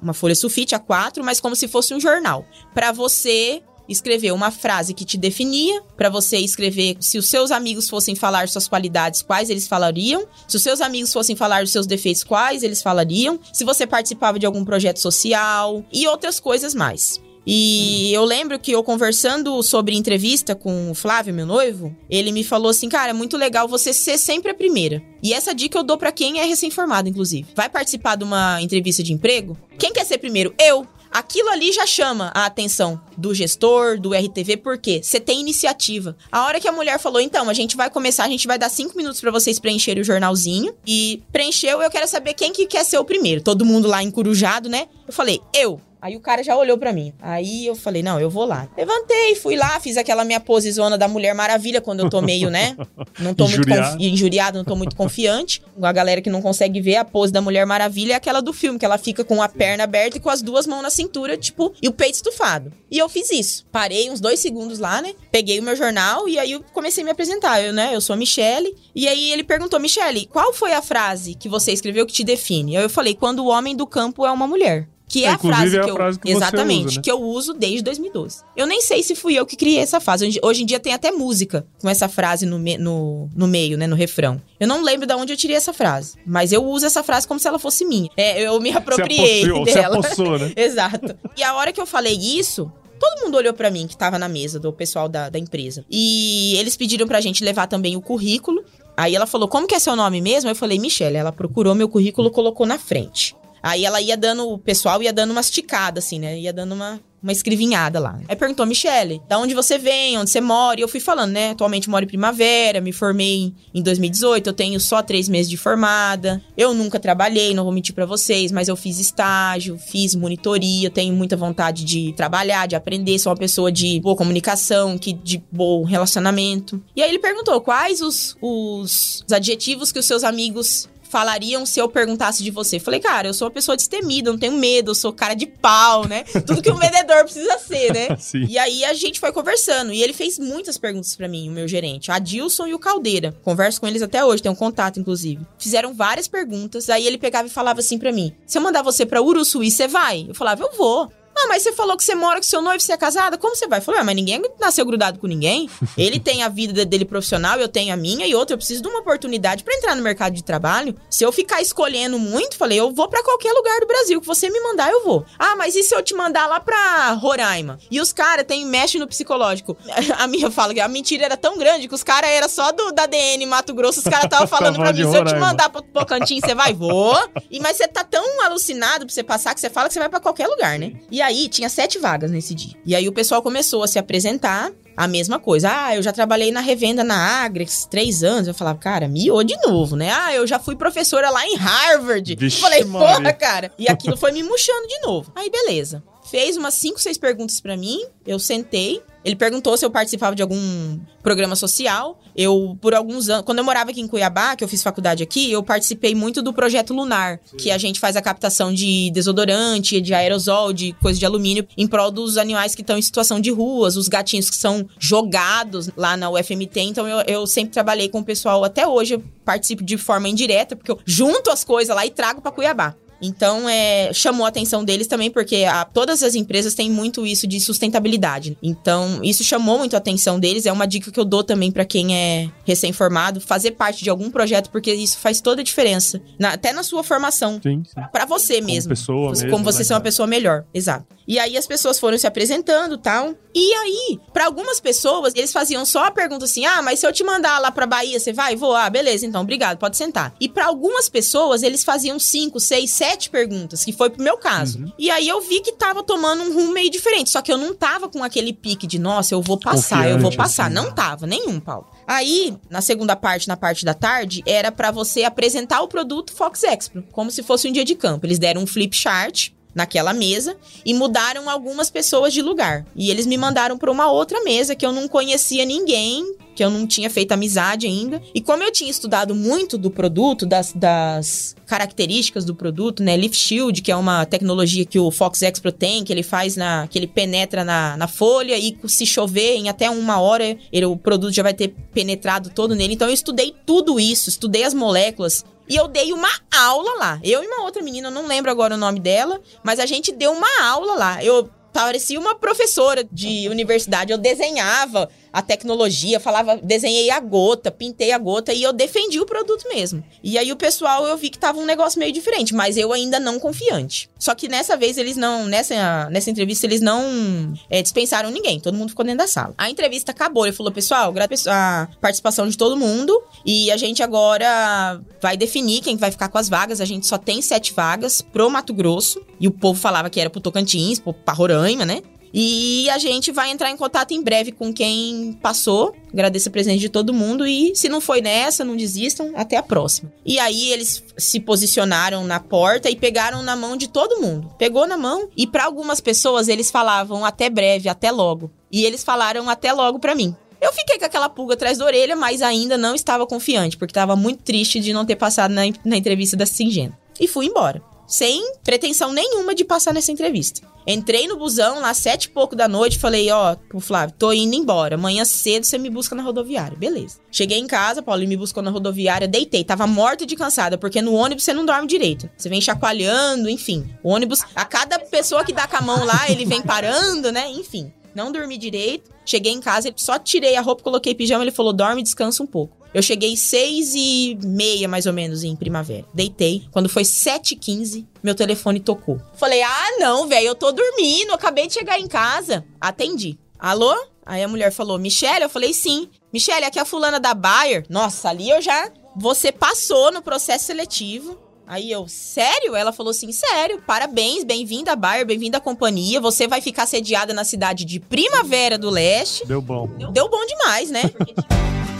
uma folha sulfite A4, mas como se fosse um jornal. para você escrever uma frase que te definia, para você escrever se os seus amigos fossem falar suas qualidades, quais eles falariam, se os seus amigos fossem falar os seus defeitos, quais eles falariam, se você participava de algum projeto social e outras coisas mais. E eu lembro que eu conversando sobre entrevista com o Flávio, meu noivo, ele me falou assim: "Cara, é muito legal você ser sempre a primeira". E essa dica eu dou para quem é recém-formado, inclusive. Vai participar de uma entrevista de emprego? Quem quer ser primeiro? Eu. Aquilo ali já chama a atenção do gestor, do RTV, porque você tem iniciativa. A hora que a mulher falou, então, a gente vai começar, a gente vai dar cinco minutos para vocês preencherem o jornalzinho. E preencheu, eu quero saber quem que quer ser o primeiro. Todo mundo lá encurujado, né? Eu falei, eu. Aí o cara já olhou para mim. Aí eu falei, não, eu vou lá. Levantei, fui lá, fiz aquela minha pose zona da Mulher Maravilha, quando eu tô meio, né? Não tô Injuriado. muito injuriado, não tô muito confiante. A galera que não consegue ver a pose da Mulher Maravilha é aquela do filme, que ela fica com a perna aberta e com as duas mãos na cintura, tipo, e o peito estufado. E eu fiz isso. Parei uns dois segundos lá, né? Peguei o meu jornal e aí eu comecei a me apresentar. Eu, né? Eu sou a Michelle. E aí ele perguntou, Michelle, qual foi a frase que você escreveu que te define? Aí eu falei, quando o homem do campo é uma mulher. Que é, é a frase é que eu. Frase que exatamente, usa, né? que eu uso desde 2012. Eu nem sei se fui eu que criei essa frase. Hoje em dia tem até música com essa frase no, me, no, no meio, né? No refrão. Eu não lembro de onde eu tirei essa frase. Mas eu uso essa frase como se ela fosse minha. É, eu me apropriei você dela. Você apossou, né? Exato. E a hora que eu falei isso, todo mundo olhou para mim que tava na mesa do pessoal da, da empresa. E eles pediram pra gente levar também o currículo. Aí ela falou, como que é seu nome mesmo? Eu falei, Michelle. Ela procurou meu currículo, colocou na frente. Aí ela ia dando, o pessoal ia dando uma esticada, assim, né? Ia dando uma, uma escrevinhada lá. Aí perguntou, Michele, da onde você vem, onde você mora? E eu fui falando, né? Atualmente moro em Primavera, me formei em 2018, eu tenho só três meses de formada. Eu nunca trabalhei, não vou mentir para vocês, mas eu fiz estágio, fiz monitoria, tenho muita vontade de trabalhar, de aprender, sou uma pessoa de boa comunicação, que de bom relacionamento. E aí ele perguntou quais os, os adjetivos que os seus amigos falariam se eu perguntasse de você? Falei, cara, eu sou uma pessoa destemida, não tenho medo, eu sou cara de pau, né? Tudo que um vendedor precisa ser, né? Sim. E aí a gente foi conversando e ele fez muitas perguntas para mim, o meu gerente, a Dilson e o Caldeira. Converso com eles até hoje, tenho um contato inclusive. Fizeram várias perguntas, aí ele pegava e falava assim para mim: "Se eu mandar você para Uruçuí, você vai?" Eu falava: "Eu vou". Ah, mas você falou que você mora com seu noivo, você é casada? Como você vai? Eu falei, ah, mas ninguém nasceu grudado com ninguém. Ele tem a vida dele profissional, eu tenho a minha, e outra, eu preciso de uma oportunidade para entrar no mercado de trabalho. Se eu ficar escolhendo muito, falei, eu vou para qualquer lugar do Brasil que você me mandar, eu vou. Ah, mas e se eu te mandar lá pra Roraima? E os caras tem mexe no psicológico. A minha fala que a mentira era tão grande que os caras era só do da DN Mato Grosso, os caras estavam falando pra mim, se eu te mandar pro Pocantinho, você vai, vou. E mas você tá tão alucinado pra você passar que você fala que você vai para qualquer lugar, né? E aí aí tinha sete vagas nesse dia. E aí o pessoal começou a se apresentar. A mesma coisa. Ah, eu já trabalhei na revenda na Agrex três anos. Eu falava, cara, miou de novo, né? Ah, eu já fui professora lá em Harvard. Vixe, eu falei, porra, cara. E aquilo foi me murchando de novo. Aí, beleza. Fez umas cinco, seis perguntas para mim. Eu sentei. Ele perguntou se eu participava de algum programa social. Eu, por alguns anos, quando eu morava aqui em Cuiabá, que eu fiz faculdade aqui, eu participei muito do projeto Lunar, que a gente faz a captação de desodorante, de aerosol, de coisa de alumínio, em prol dos animais que estão em situação de ruas, os gatinhos que são jogados lá na UFMT. Então eu, eu sempre trabalhei com o pessoal, até hoje eu participo de forma indireta, porque eu junto as coisas lá e trago para Cuiabá. Então, é, chamou a atenção deles também, porque a, todas as empresas têm muito isso de sustentabilidade. Então, isso chamou muito a atenção deles. É uma dica que eu dou também para quem é recém-formado, fazer parte de algum projeto, porque isso faz toda a diferença. Na, até na sua formação. Sim, sim. Para você mesmo. Como pessoa Como mesmo, você né? ser uma pessoa melhor. Exato. E aí as pessoas foram se apresentando tal. E aí, para algumas pessoas, eles faziam só a pergunta assim: ah, mas se eu te mandar lá pra Bahia, você vai? Vou. Ah, beleza, então, obrigado, pode sentar. E para algumas pessoas, eles faziam cinco, seis, sete perguntas, que foi pro meu caso. Uhum. E aí eu vi que tava tomando um rumo meio diferente. Só que eu não tava com aquele pique de, nossa, eu vou passar, eu vou Confiante, passar. assim. Não tava, nenhum, Paulo. Aí, na segunda parte, na parte da tarde, era pra você apresentar o produto Fox Expo, como se fosse um dia de campo. Eles deram um flip chart naquela mesa e mudaram algumas pessoas de lugar. E eles me mandaram para uma outra mesa que eu não conhecia ninguém, que eu não tinha feito amizade ainda. E como eu tinha estudado muito do produto, das, das características do produto, né? Leaf Shield, que é uma tecnologia que o Fox Expro tem, que ele faz na. que ele penetra na, na folha e se chover em até uma hora, ele, o produto já vai ter penetrado todo nele. Então eu estudei tudo isso, estudei as moléculas. E eu dei uma aula lá. Eu e uma outra menina, não lembro agora o nome dela, mas a gente deu uma aula lá. Eu parecia uma professora de universidade. Eu desenhava a tecnologia, falava, desenhei a gota, pintei a gota e eu defendi o produto mesmo. E aí o pessoal eu vi que tava um negócio meio diferente, mas eu ainda não confiante. Só que nessa vez eles não, nessa, nessa entrevista eles não é, dispensaram ninguém, todo mundo ficou dentro da sala. A entrevista acabou, ele falou, pessoal, agradeço a participação de todo mundo e a gente agora vai definir quem vai ficar com as vagas. A gente só tem sete vagas pro Mato Grosso e o povo falava que era pro Tocantins, pro, pra Roraima, né? E a gente vai entrar em contato em breve com quem passou. Agradeço a presença de todo mundo. E se não foi nessa, não desistam. Até a próxima. E aí eles se posicionaram na porta e pegaram na mão de todo mundo. Pegou na mão. E para algumas pessoas eles falavam até breve, até logo. E eles falaram até logo para mim. Eu fiquei com aquela pulga atrás da orelha, mas ainda não estava confiante, porque estava muito triste de não ter passado na, na entrevista da Singenta. E fui embora. Sem pretensão nenhuma de passar nessa entrevista. Entrei no busão lá sete e pouco da noite, falei, ó, pro Flávio, tô indo embora. Amanhã cedo você me busca na rodoviária. Beleza. Cheguei em casa, Paulo me buscou na rodoviária, deitei, tava morta de cansada, porque no ônibus você não dorme direito. Você vem chacoalhando, enfim. O ônibus, a cada pessoa que dá com a mão lá, ele vem parando, né? Enfim. Não dormi direito. Cheguei em casa, só tirei a roupa, coloquei pijama, ele falou, dorme descansa um pouco. Eu cheguei seis e meia, mais ou menos, em primavera. Deitei. Quando foi sete e quinze, meu telefone tocou. Falei, ah, não, velho, eu tô dormindo, acabei de chegar em casa. Atendi. Alô? Aí a mulher falou, Michelle? Eu falei, sim. Michelle, aqui é a fulana da Bayer. Nossa, ali eu já... Você passou no processo seletivo. Aí eu, sério? Ela falou assim, sério, parabéns, bem-vinda à Bayer, bem-vinda à companhia. Você vai ficar sediada na cidade de Primavera do Leste. Deu bom. Deu bom demais, né?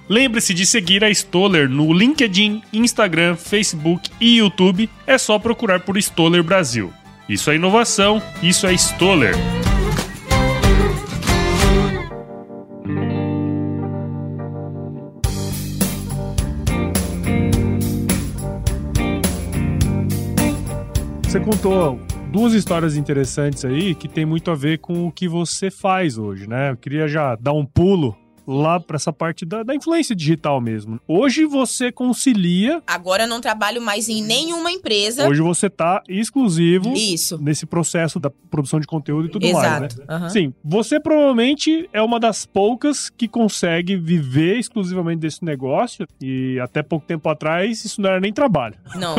Lembre-se de seguir a Stoller no LinkedIn, Instagram, Facebook e YouTube. É só procurar por Stoller Brasil. Isso é inovação, isso é Stoller. Você contou duas histórias interessantes aí que tem muito a ver com o que você faz hoje, né? Eu queria já dar um pulo lá para essa parte da, da, influência digital mesmo. Hoje você concilia. Agora eu não trabalho mais em nenhuma empresa. Hoje você tá exclusivo Isso. nesse processo da produção de conteúdo e tudo Exato. mais, né? Uhum. Sim, você provavelmente é uma das poucas que consegue viver exclusivamente desse negócio e até pouco tempo atrás isso não era nem trabalho. Não,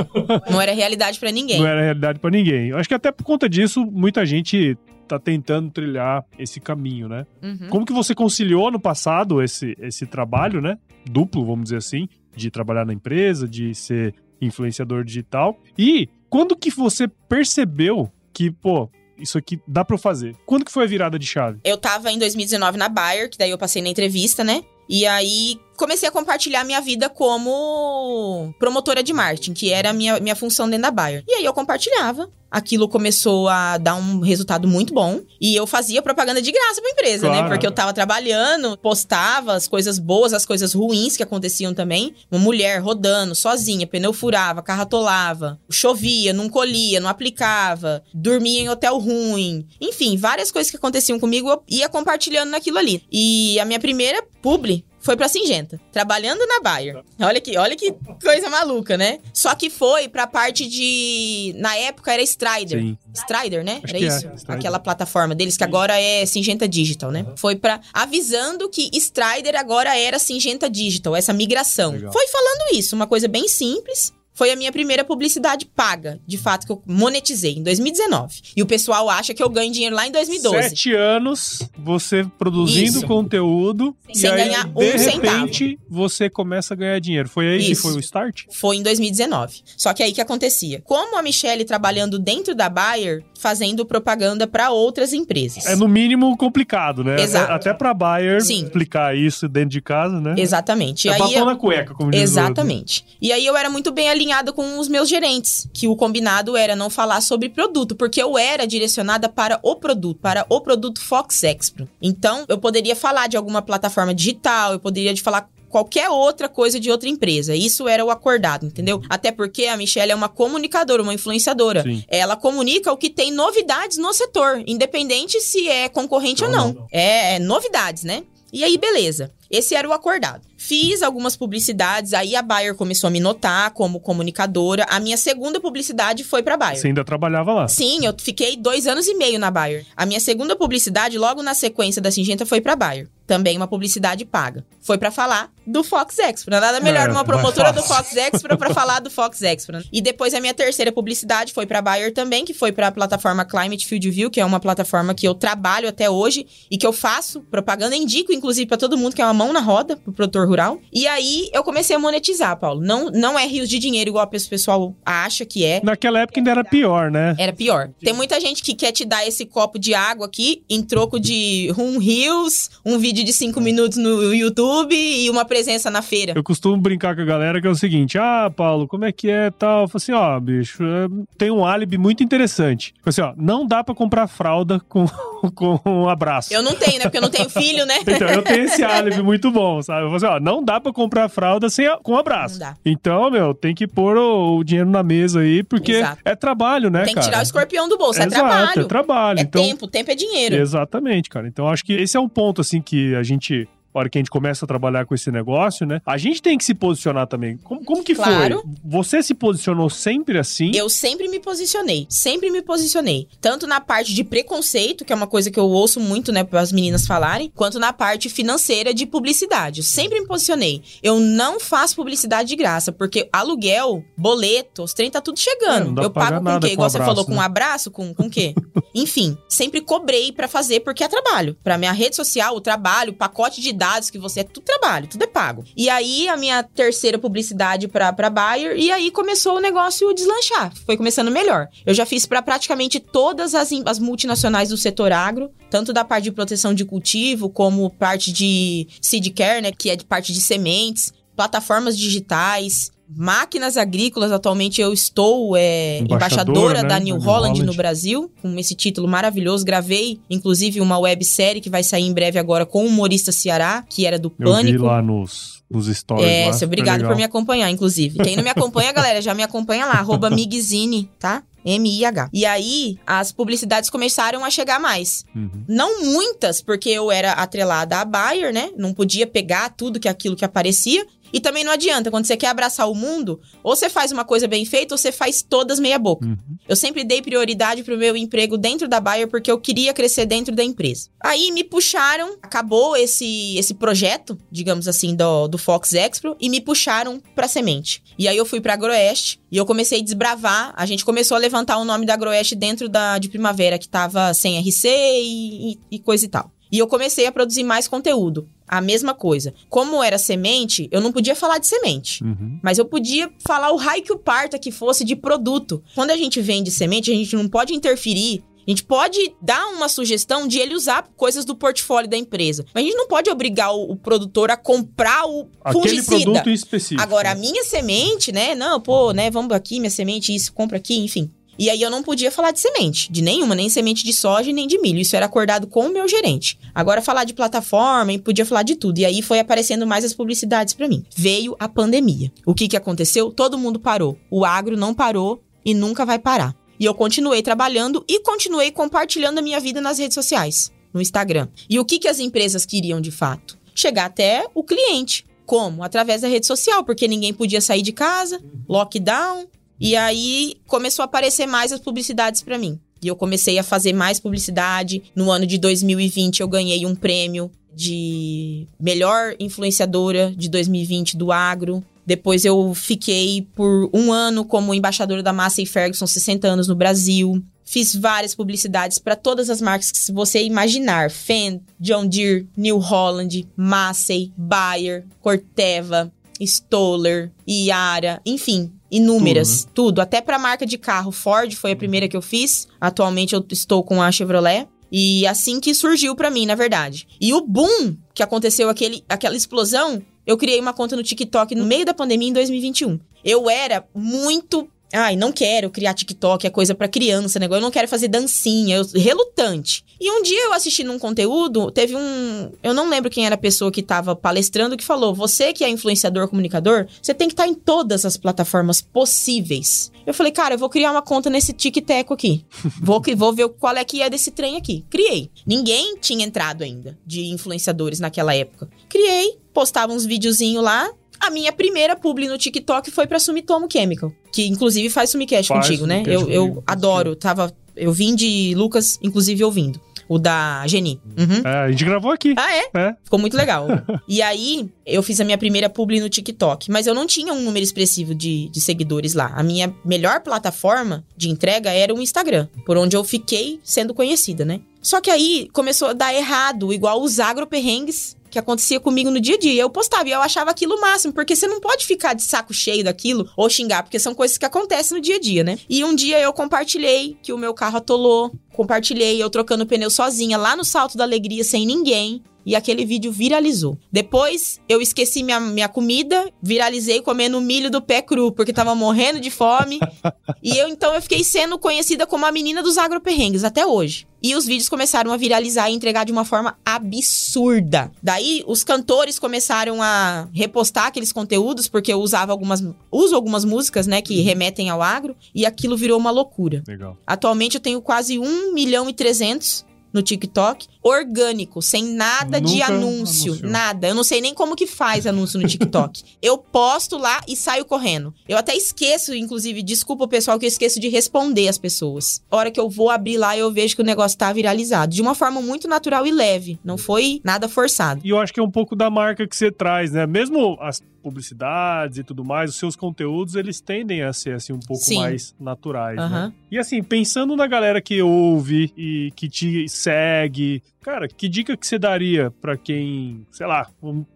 não era realidade para ninguém. Não era realidade para ninguém. Eu acho que até por conta disso muita gente tá tentando trilhar esse caminho, né? Uhum. Como que você conciliou no passado esse, esse trabalho, né? Duplo, vamos dizer assim, de trabalhar na empresa, de ser influenciador digital. E quando que você percebeu que, pô, isso aqui dá pra eu fazer? Quando que foi a virada de chave? Eu tava em 2019 na Bayer, que daí eu passei na entrevista, né? E aí comecei a compartilhar minha vida como promotora de marketing, que era a minha, minha função dentro da Bayer. E aí eu compartilhava. Aquilo começou a dar um resultado muito bom. E eu fazia propaganda de graça pra empresa, né? Claro. Porque eu tava trabalhando, postava as coisas boas, as coisas ruins que aconteciam também. Uma mulher rodando sozinha, pneu furava, carro atolava, chovia, não colhia, não aplicava, dormia em hotel ruim. Enfim, várias coisas que aconteciam comigo, eu ia compartilhando naquilo ali. E a minha primeira publi foi pra Singenta, trabalhando na Bayer. Olha que, olha que coisa maluca, né? Só que foi pra parte de. Na época era Strider. Sim. Strider, né? Acho era é, isso? Strider. Aquela plataforma deles que agora é Singenta Digital, né? Foi pra. avisando que Strider agora era Singenta Digital, essa migração. Legal. Foi falando isso, uma coisa bem simples. Foi a minha primeira publicidade paga, de fato, que eu monetizei em 2019. E o pessoal acha que eu ganho dinheiro lá em 2012. Sete anos você produzindo Isso. conteúdo Sem e aí, ganhar um de centavo. repente, você começa a ganhar dinheiro. Foi aí que Isso. foi o start? Foi em 2019. Só que aí que acontecia? Como a Michelle trabalhando dentro da Bayer, fazendo propaganda pra outras empresas. É no mínimo complicado, né? Exato. Até, pra Bayer Sim. explicar isso dentro de casa, né? Exatamente. E É aí eu- na cueca, como diz. Exatamente. E aí eu era muito bem alinhada com os meus gerentes, que o combinado era não falar sobre produto, porque eu era direcionada para o produto, para o produto Fox Expro. Então, eu poderia falar de alguma plataforma digital, eu poderia de falar qualquer outra coisa de outra empresa. Isso era o acordado, entendeu? Até porque a Michelle é uma comunicadora, uma influenciadora. Sim. Ela comunica o que tem novidades no setor, independente se é concorrente ou Não, não. não. É, é novidades, né? E aí, beleza. Esse era o acordado. Fiz algumas publicidades, aí a Bayer começou a me notar como comunicadora. A minha segunda publicidade foi pra Bayer. Você ainda trabalhava lá. Sim, eu fiquei dois anos e meio na Bayer. A minha segunda publicidade, logo na sequência da Singenta, foi pra Bayer. Também uma publicidade paga. Foi pra falar do Fox Expro. Nada melhor É, uma mais promotora do. Fox Expro pra falar do Fox Expro. E depois a minha terceira publicidade foi pra Bayer também, que foi pra plataforma Climate Field View, que é uma plataforma que eu trabalho até hoje e que eu faço propaganda, indico inclusive pra todo mundo que é uma mão na roda pro produtor rural. E aí eu comecei a monetizar, Paulo. Não, não é rios de dinheiro igual o pessoal acha que é. Naquela época ainda era pior, né? Era pior. Tem muita gente que quer te dar esse copo de água aqui em troco de um Reels, um vídeo de cinco minutos no YouTube e uma presença na feira. Eu costumo brincar com a galera que é o seguinte: ah, Paulo, como é que é tal? Eu falo assim: ó, bicho, é, tem um álibi muito interessante. Eu falo assim, ó, não dá pra comprar fralda com, com um abraço. Eu não tenho, né? Porque eu não tenho filho, né? Então, eu tenho esse álibi muito bom, sabe? Eu falo assim, ó, não dá pra comprar fralda sem, a- com abraço. Não dá. Então, meu, tem que pôr o, o dinheiro na mesa aí, porque Exato. é trabalho, né, Tem que cara? tirar o escorpião do bolso. É Exato, trabalho. é trabalho. É então, tempo. Tempo é dinheiro. Exatamente, cara. Então acho que esse é um ponto assim que a gente a hora que a gente começa a trabalhar com esse negócio, né? A gente tem que se posicionar também. Como, como que Claro. foi? Você se posicionou sempre assim? Eu sempre me posicionei, sempre me posicionei. Tanto na parte de preconceito, que é uma coisa que eu ouço muito, né, para as meninas falarem, quanto na parte financeira de publicidade. Eu sempre me posicionei. Eu não faço publicidade de graça, porque aluguel, boleto, os trem tá tudo É, chegando. dá eu pago com o quê? com Igual você abraço, falou, com né? um abraço? Com, com o quê? Enfim, sempre cobrei pra fazer, porque é trabalho. Pra minha rede social, o trabalho, o pacote de que você... É tudo trabalho, tudo é pago. E aí, a minha terceira publicidade pra, pra Bayer, e aí começou o negócio deslanchar. Foi começando melhor. Eu já fiz pra praticamente todas as, as multinacionais do setor agro, tanto da parte de proteção de cultivo, como parte de seed care, né, que é de parte de sementes, plataformas digitais, máquinas agrícolas. Atualmente eu estou é, Embaixadora, embaixadora né, da New New Holland, no Holland. Brasil, com esse título maravilhoso. Gravei, inclusive, uma websérie que vai sair em breve agora com o humorista Ceará, que era do Eu vi Pânico. lá nos, nos stories. É, lá, obrigado legal. por me acompanhar, inclusive. Quem não me acompanha, galera, já me acompanha lá, arroba Migzine, tá? M-I-H. E aí, as publicidades começaram a chegar mais. Uhum. Não muitas, porque eu era atrelada à Bayer, né? Não podia pegar tudo que aquilo que aparecia. E também não adianta, quando você quer abraçar o mundo, ou você faz uma coisa bem feita, ou você faz todas meia boca. Uhum. Eu sempre dei prioridade pro meu emprego dentro da Bayer porque eu queria crescer dentro da empresa. Aí me puxaram, acabou esse, esse projeto, digamos assim, do, do Fox Expro, e me puxaram pra semente. E aí eu fui pra Agroeste e eu comecei a desbravar. A gente começou a levantar o nome da Agroeste dentro da de Primavera, que tava sem RC e, e, e coisa e tal. E eu comecei a produzir mais conteúdo. A mesma coisa. Como era semente, eu não podia falar de semente. Uhum. Mas eu podia falar o raio que o parta que fosse de produto. Quando a gente vende semente, a gente não pode interferir. A gente pode dar uma sugestão de ele usar coisas do portfólio da empresa. Mas a gente não pode obrigar o, o produtor a comprar o Aquele fungicida. produto específico. Agora, a minha semente, né? Não, pô, né? Vamos aqui, minha semente, isso, compra aqui, enfim. E aí eu não podia falar de semente, de nenhuma, nem semente de soja nem de milho. Isso era acordado com o meu gerente. Agora falar de plataforma e podia falar de tudo. E aí foi aparecendo mais as publicidades pra mim. Veio a pandemia. O que que aconteceu? Todo mundo parou. O agro não parou e nunca vai parar. E eu continuei trabalhando e continuei compartilhando a minha vida nas redes sociais, no Instagram. E o que que as empresas queriam de fato? Chegar até o cliente. Como? Através da rede social, porque ninguém podia sair de casa, lockdown, e aí começou a aparecer mais as publicidades pra mim. E eu comecei a fazer mais publicidade. No ano de 2020 eu ganhei um prêmio de melhor influenciadora de 2020 do agro. Depois eu fiquei por um ano como embaixadora da Massey Ferguson, 60 anos no Brasil. Fiz várias publicidades para todas as marcas que você imaginar: Fendt, John Deere, New Holland, Massey, Bayer, Corteva, Stoller, Iara, enfim, inúmeras, tudo, até para marca de carro Ford foi a primeira que eu fiz. Atualmente eu estou com a Chevrolet. E assim que surgiu pra mim, na verdade. E o boom que aconteceu aquele, aquela explosão, eu criei uma conta no TikTok no meio da pandemia em 2021. Eu era muito Ai, não quero criar TikTok, é coisa pra criança, negócio. Eu não quero fazer dancinha, eu, relutante. E um dia eu assisti num conteúdo, teve um. Eu não lembro quem era a pessoa que tava palestrando que falou: você que é influenciador, comunicador, você tem que estar em todas as plataformas possíveis. Eu falei, cara, eu vou criar uma conta nesse TikTok aqui. Vou, vou ver qual é que é desse trem aqui. Criei. Ninguém tinha entrado ainda de influenciadores naquela época. Criei, postava uns videozinhos lá. A minha primeira publi no TikTok foi pra Sumitomo Chemical. Que inclusive faz Sumicast Faz contigo, né? Eu comigo, adoro. Tava, eu vim de Lucas, inclusive, ouvindo. O da Geni. Uhum. É, a gente gravou aqui. Ah, é? É. Ficou muito legal. e aí, eu fiz a minha primeira publi no TikTok, mas eu não tinha um número expressivo de, de seguidores lá. A minha melhor plataforma de entrega era o Instagram, por onde eu fiquei sendo conhecida, né? Só que aí começou a dar errado, igual os agroperrengues que acontecia comigo no dia a dia. Eu postava e eu achava aquilo o máximo, porque você não pode ficar de saco cheio daquilo ou xingar, porque são coisas que acontecem no dia a dia, né? E um dia eu compartilhei que o meu carro atolou, compartilhei eu trocando pneu sozinha lá no Salto da Alegria sem ninguém. E aquele vídeo viralizou. Depois, eu esqueci minha, minha comida, viralizei comendo milho do pé cru, porque tava morrendo de fome. e eu, então, eu fiquei sendo conhecida como a menina dos agroperrengues até hoje. E os vídeos começaram a viralizar e entregar de uma forma absurda. Daí, os cantores começaram a repostar aqueles conteúdos, porque eu usava algumas... Uso algumas músicas, né, que remetem ao agro. E aquilo virou uma loucura. Legal. Atualmente eu tenho quase 1 milhão e 300 no TikTok, orgânico, sem nada de Nunca anúncio, anunciou. nada. Eu não sei nem como que faz anúncio no TikTok. eu posto lá e saio correndo. Eu até esqueço, inclusive, desculpa o pessoal que eu esqueço de responder as pessoas. A hora que eu vou abrir lá, eu vejo que o negócio tá viralizado, de uma forma muito natural e leve, não foi nada forçado. E eu acho que é um pouco da marca que você traz, né? Mesmo as publicidades e tudo mais, os seus conteúdos, eles tendem a ser, assim, um pouco Sim. mais naturais, né? Aham. E assim, pensando na galera que ouve e que te segue, cara, que dica que você daria pra quem, sei lá,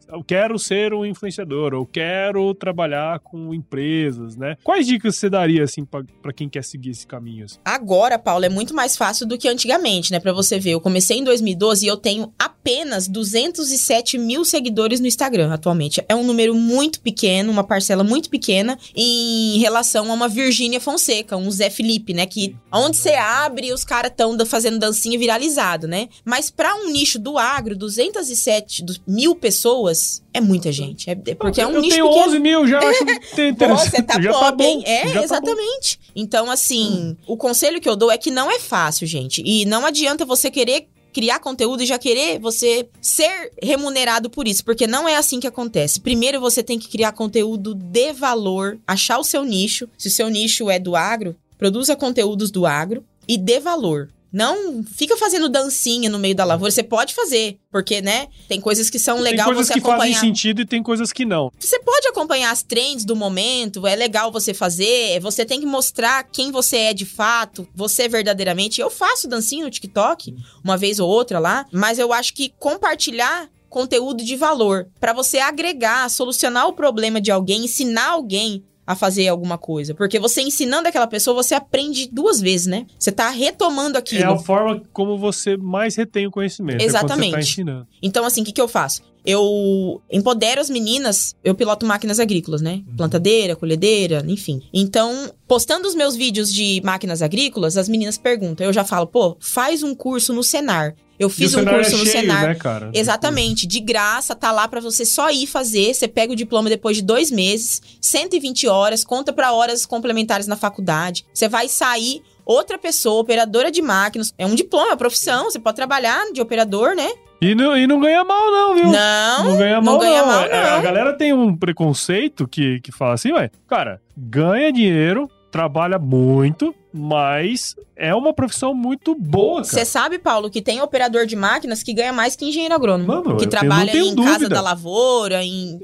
eu quero ser um influenciador, ou quero trabalhar com empresas, né? Quais dicas você daria, assim, pra pra quem quer seguir esse caminho? assim? Agora, Paulo, é muito mais fácil do que antigamente, né? Pra você ver, eu comecei em 2012 e eu tenho apenas 207 mil seguidores no Instagram atualmente. É um número muito pequeno, uma parcela muito pequena em relação a uma Virgínia Fonseca, um Zé Felipe, né? Que onde você abre, os caras estão fazendo dancinha viralizado, né? Mas pra um nicho do agro, 207 do- mil pessoas é muita gente. É, é porque é um eu nicho tenho pequeno. 11 mil, já acho que Pô, você tá já top, hein? bom, É, já tá exatamente. Então, assim, o conselho que eu dou é que não é fácil, gente. E não adianta você querer criar conteúdo e já querer você ser remunerado por isso, porque não é assim que acontece. Primeiro você tem que criar conteúdo de valor, achar o seu nicho. Se o seu nicho é do agro, produza conteúdos do agro e dê valor. Não fica fazendo dancinha no meio da lavoura. Você pode fazer, porque, né? Tem coisas que são legal tem coisas você que acompanhar. fazem sentido e tem coisas que não. Você pode acompanhar as trends do momento, é legal você fazer, você tem que mostrar quem você é de fato, você verdadeiramente. Eu faço dancinha no TikTok, uma vez ou outra lá, mas eu acho que compartilhar conteúdo de valor para você agregar, solucionar o problema de alguém, ensinar alguém a fazer alguma coisa. Porque você ensinando aquela pessoa, você aprende duas vezes, né? Você tá retomando aquilo. É a forma como você mais retém o conhecimento. É quando Exatamente. você tá ensinando. Então, assim, o que, que eu faço? Eu empodero as meninas, eu piloto máquinas agrícolas, né? Plantadeira, colhedeira, enfim. Então, postando os meus vídeos de máquinas agrícolas, as meninas perguntam. Eu já falo, pô, faz um curso no Senar. Eu fiz um curso é no cheio, Senar. Né, cara? Exatamente, de graça, tá lá pra você só ir fazer. Você pega o diploma depois de dois meses, 120 horas, conta pra horas complementares na faculdade. Você vai sair outra pessoa, operadora de máquinas. É um diploma, é uma profissão. Você pode trabalhar de operador, né? E não, e não ganha mal, não, viu? Não, Não ganha mal, não ganha não. mal, É, A não. galera tem um preconceito que, que fala assim, ué, cara, ganha dinheiro, trabalha muito, mas é uma profissão muito boa. Você sabe, Paulo, que tem operador de máquinas que ganha mais que engenheiro agrônomo. Mano, que trabalha não em casa dúvida. da lavoura, em.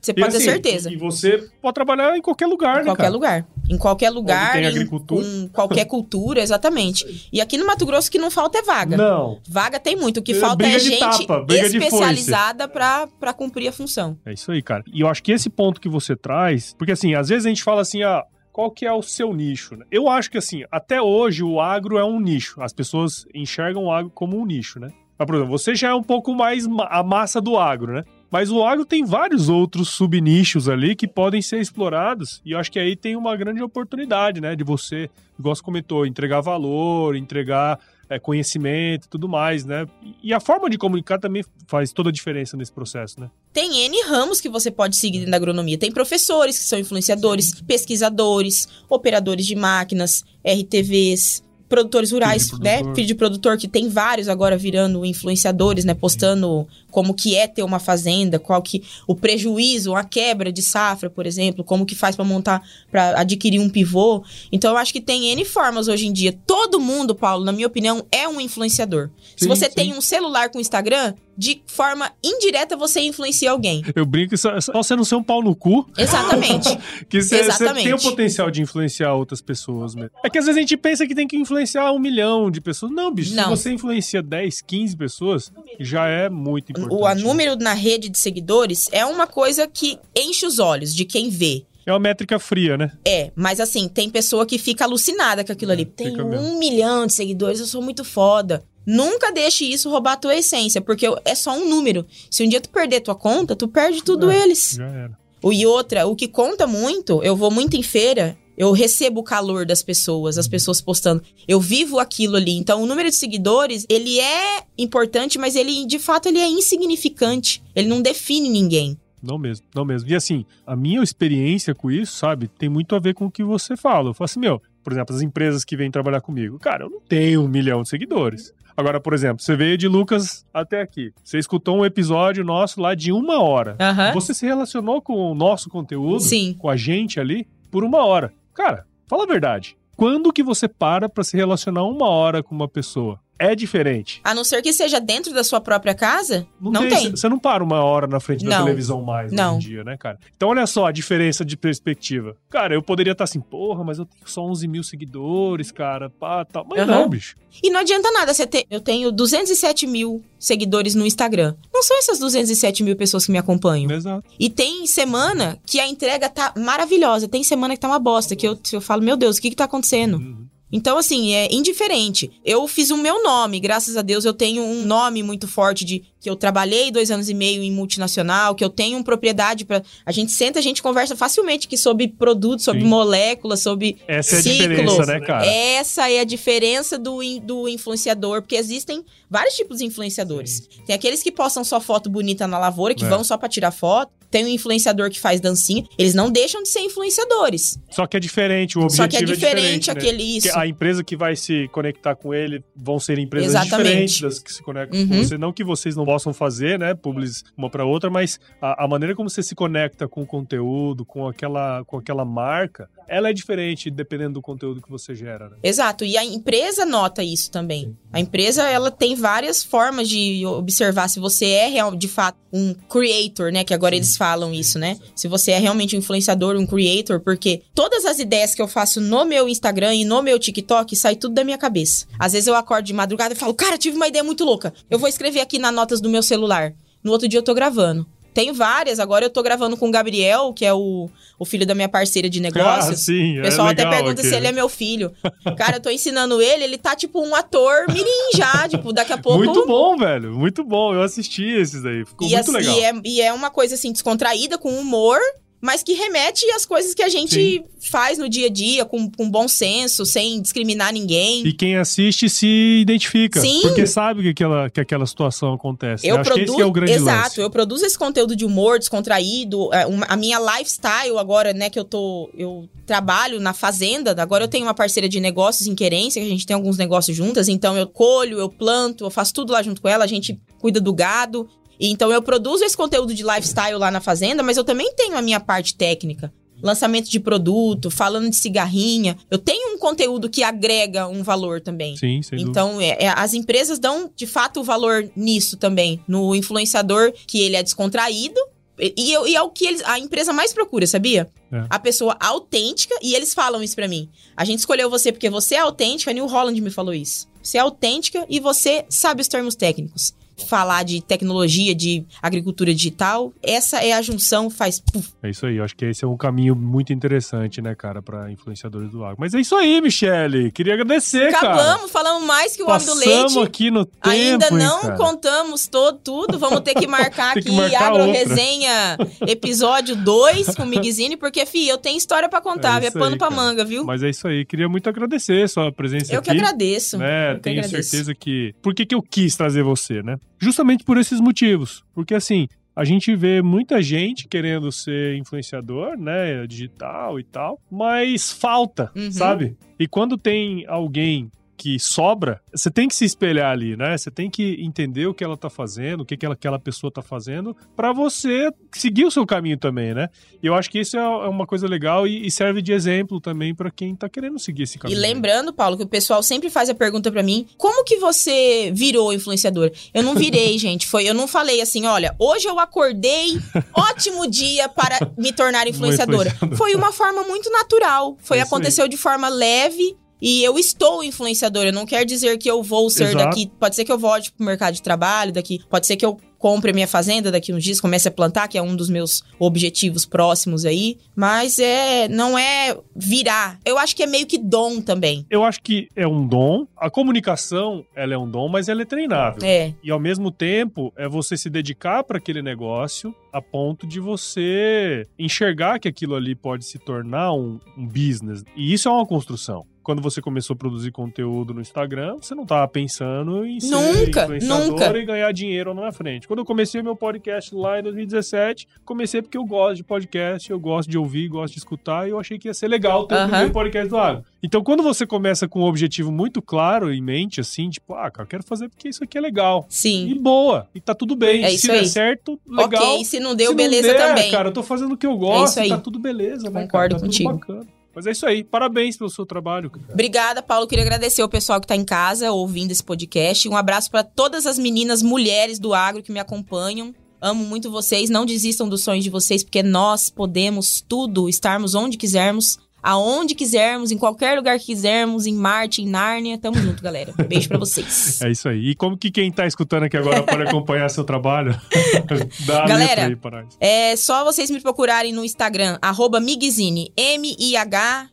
Você E pode ter assim, certeza. E você pode trabalhar em qualquer lugar, Em né, qualquer cara? lugar. Em qualquer lugar. tem em- agricultura. Com qualquer cultura, exatamente. E aqui no Mato Grosso o que não falta é vaga. Não. Vaga tem muito. O que É, falta é gente tapa, especializada pra, pra cumprir a função. É isso aí, cara. E eu acho que esse ponto que você traz, porque assim, às vezes a gente fala assim, ah, qual que é o seu nicho? né? Eu acho que assim, até hoje o agro é um nicho. As pessoas enxergam o agro como um nicho, né? Mas, por exemplo, você já é um pouco mais ma- a massa do agro, né? Mas o agro tem vários outros subnichos ali que podem ser explorados. E eu acho que aí tem uma grande oportunidade, né? De você, igual você comentou, entregar valor, entregar é, conhecimento e tudo mais, né? E a forma de comunicar também faz toda a diferença nesse processo, né? Tem N ramos que você pode seguir dentro da agronomia. Tem professores que são influenciadores, pesquisadores, operadores de máquinas, RTVs, produtores rurais, Filho né? Filho de produtor, que tem vários agora virando influenciadores, né? Postando como que é ter uma fazenda, qual que o prejuízo, a quebra de safra, por exemplo, como que faz para montar, para adquirir um pivô. Então eu acho que tem N formas hoje em dia. Todo mundo, Paulo, na minha opinião, é um influenciador. Se Sim, você sim. tem um celular com Instagram, de forma indireta você influencia alguém. Eu brinco que só, só você não ser um pau no cu, Exatamente. que você, você Exatamente. tem o potencial de influenciar outras pessoas mesmo. É que às vezes a gente pensa que tem que influenciar um milhão de pessoas. Não, bicho, Não. se você influencia 10, 15 pessoas, já é muito importante. o a número na rede de seguidores é uma coisa que enche os olhos de quem vê. É uma métrica fria, né? É, mas assim, tem pessoa que fica alucinada com aquilo ali. Tem É, um mesmo. milhão de seguidores, eu sou muito foda. Nunca deixe isso roubar a tua essência, porque é só um número. Se um dia tu perder tua conta, tu perde tudo É. eles. Já era. E outra, o que conta muito, eu vou muito em feira, eu recebo o calor das pessoas, as pessoas postando. Eu vivo aquilo ali. Então, o número de seguidores, ele é importante, mas ele, de fato, ele é insignificante. Ele não define ninguém. Não mesmo, não mesmo. E assim, a minha experiência com isso, sabe, tem muito a ver com o que você fala. Eu falo assim, meu, por exemplo, as empresas que vêm trabalhar comigo, cara, eu não tenho um milhão de seguidores. Agora, por exemplo, você veio de Lucas até aqui. Você escutou um episódio nosso lá de uma hora. Aham. Você se relacionou com o nosso conteúdo, Sim. com a gente ali, por uma hora. Cara, fala a verdade. Quando que você para pra se relacionar uma hora com uma pessoa? É diferente. A não ser que seja dentro da sua própria casa, não, tem. Você não para uma hora na frente da Não. televisão mais Não. hoje em dia, né, cara? Então olha só a diferença de perspectiva. Cara, eu poderia estar assim, porra, mas eu tenho só 11 mil seguidores, cara, pá, tal. Mas Aham. não, bicho. E não adianta nada você ter. Eu tenho 207 mil seguidores no Instagram. Não são essas 207 mil pessoas que me acompanham. Exato. E tem semana que a entrega tá maravilhosa. Tem semana que tá uma bosta. Que eu, eu falo, meu Deus, o que que tá acontecendo? Uhum. Então, assim, é indiferente. Eu fiz o meu nome, graças a Deus eu tenho um nome muito forte de que eu trabalhei dois anos e meio em multinacional, que eu tenho propriedade para A gente senta, a gente conversa facilmente aqui sobre produtos, sobre Sim. moléculas, sobre Essa é a ciclos. diferença, né, cara? Essa é a diferença do, do influenciador, porque existem vários tipos de influenciadores. Tem aqueles que postam só foto bonita na lavoura, que É. vão só pra tirar foto. Tem um influenciador que faz dancinha, eles não deixam de ser influenciadores. Só que é diferente, o objetivo Só que é diferente, né? aquele isso. A empresa que vai se conectar com ele vão ser empresas Exatamente. diferentes das que se conectam com Uhum. você. Não que vocês não possam fazer, né, publis uma para outra, mas a, a maneira como você se conecta com o conteúdo, com aquela, com aquela marca, ela é diferente dependendo do conteúdo que você gera, né? Exato, e a empresa nota isso também. A empresa, ela tem várias formas de observar se você é real, de fato um creator, né, que agora eles falam isso, né? Se você é realmente um influenciador, um creator, porque todas as ideias que eu faço no meu Instagram e no meu TikTok sai tudo da minha cabeça. Às vezes eu acordo de madrugada e falo: "Cara, tive uma ideia muito louca. Eu vou escrever aqui nas notas do meu celular". No outro dia eu tô gravando. Tenho várias, agora eu tô gravando com o Gabriel, que é o, o filho da minha parceira de Ah, negócios. sim, O pessoal é até pergunta se ele é meu filho. Cara, eu tô ensinando ele, ele tá tipo um ator mirim já, tipo, daqui a pouco... Muito bom, velho. Muito bom. Eu assisti esses aí. Ficou e, muito assim, legal. e é, e é uma coisa assim, descontraída, com humor, mas que remete às coisas que a gente Sim. faz no dia a dia, com, com bom senso, sem discriminar ninguém. E quem assiste se identifica. Sim. Porque sabe que aquela, que aquela situação acontece. Eu né? Acho que produzo, esse é o grande exato, lance. eu produzo esse conteúdo de humor descontraído, é, a minha lifestyle agora, né, que eu tô, eu trabalho na fazenda, agora eu tenho uma parceira de negócios em Querência, que a gente tem alguns negócios juntas, então eu colho, eu planto, eu faço tudo lá junto com ela, a gente cuida do gado, então eu produzo esse conteúdo de lifestyle lá na fazenda, mas eu também tenho a minha parte técnica. Lançamento de produto, falando de cigarrinha. Eu tenho um conteúdo que agrega um valor também. Sim, sem. Então, é, é, as empresas dão de fato o valor nisso também, no influenciador, que ele é descontraído. E, e é o que eles, a empresa mais procura, sabia? É. A pessoa autêntica, e eles falam isso pra mim. A gente escolheu você porque você é autêntica, a New Holland me falou isso. Você é autêntica e você sabe os termos técnicos. Falar de tecnologia, de agricultura digital, essa é a junção, faz. puf. É isso aí, eu acho que esse é um caminho muito interessante, né, cara, pra influenciadores do agro. Mas é isso aí, Michele. Queria agradecer, cara. Acabamos, falamos mais que o homem do Passamos leite. aqui no tempo, Ainda hein, não cara? contamos todo, tudo. Vamos ter que marcar Tem que aqui marcar Agro outra. Resenha episódio 2 com o Migzine, porque, fi, eu tenho história pra contar, É é, pano aí, pra cara. manga, viu? Mas é isso aí, queria muito agradecer a sua presença eu aqui. que agradeço. né? eu que Tenho agradeço. certeza que. Por que, que eu quis trazer você, né? Justamente por esses motivos. Porque assim, a gente vê muita gente querendo ser influenciador, né? Digital e tal, mas falta, Uhum. sabe? E quando tem alguém que sobra, você tem que se espelhar ali, né? Você tem que entender o que ela tá fazendo, o que, que ela- aquela pessoa tá fazendo, pra você seguir o seu caminho também, né? E eu acho que isso é é uma coisa legal e, e serve de exemplo também pra quem tá querendo seguir esse E caminho. lembrando, Paulo, que o pessoal sempre faz a pergunta pra mim: como que você virou influenciador? Eu não virei, gente. Foi, eu não falei assim, olha, hoje eu acordei, ótimo dia para me tornar influenciadora. influenciadora. Foi uma forma muito natural. Foi É aconteceu de forma leve. E eu estou influenciadora, não quer dizer que eu vou ser Exato. daqui. Pode ser que eu volte pro mercado de trabalho daqui. Pode ser que eu compre a minha fazenda daqui uns dias, comece a plantar, que é um dos meus objetivos próximos aí. Mas é, não é virar. Eu acho que é meio que dom também. Eu acho que é um dom. A comunicação, ela é um dom, mas ela é treinável. É, E ao mesmo tempo, é você se dedicar para aquele negócio a ponto de você enxergar que aquilo ali pode se tornar um, um business. E isso é uma construção. Quando você começou a produzir conteúdo no Instagram, você não estava pensando em ser Nunca, influenciador nunca. e ganhar dinheiro na frente. Quando eu comecei meu podcast lá em 2017, comecei porque eu gosto de podcast, eu gosto de ouvir, gosto de escutar, e eu achei que ia ser legal ter o Aham. primeiro podcast do. Então, quando você começa com um objetivo muito claro em mente, assim, tipo, ah, cara, eu quero fazer porque isso aqui é legal. E sim. boa. E tá tudo bem. É se isso der aí. certo, legal. Ok, se não deu, Se beleza não der, também. cara, eu tô fazendo o que eu gosto, aí. tá tudo beleza, né, Concordo cara? Tá contigo. tudo bacana. Mas é isso aí. Parabéns pelo seu trabalho. cara. Obrigada, Paulo. Queria agradecer o pessoal que tá em casa ouvindo esse podcast. Um abraço para todas as meninas mulheres do agro que me acompanham. Amo muito vocês. Não desistam dos sonhos de vocês, porque nós podemos tudo, estarmos onde quisermos, aonde quisermos, em qualquer lugar que quisermos, em Marte, em Nárnia. Tamo junto, galera. Beijo pra vocês. É isso aí. E como que quem tá escutando aqui agora pode acompanhar seu trabalho? Dá Galera, aí nós. É só vocês me procurarem no Instagram, arroba Migzine, M-I-H-G-U-I-Z-I-N-I.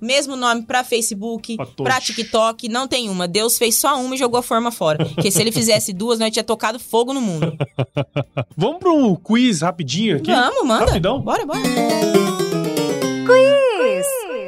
Mesmo nome pra Facebook, todos. TikTok, não tem uma. Deus fez só uma e jogou a forma fora. Porque se ele fizesse duas, nós tinha tocado fogo no mundo. Vamos pra um quiz rapidinho aqui? Vamos, manda. Rapidão? Bora, bora.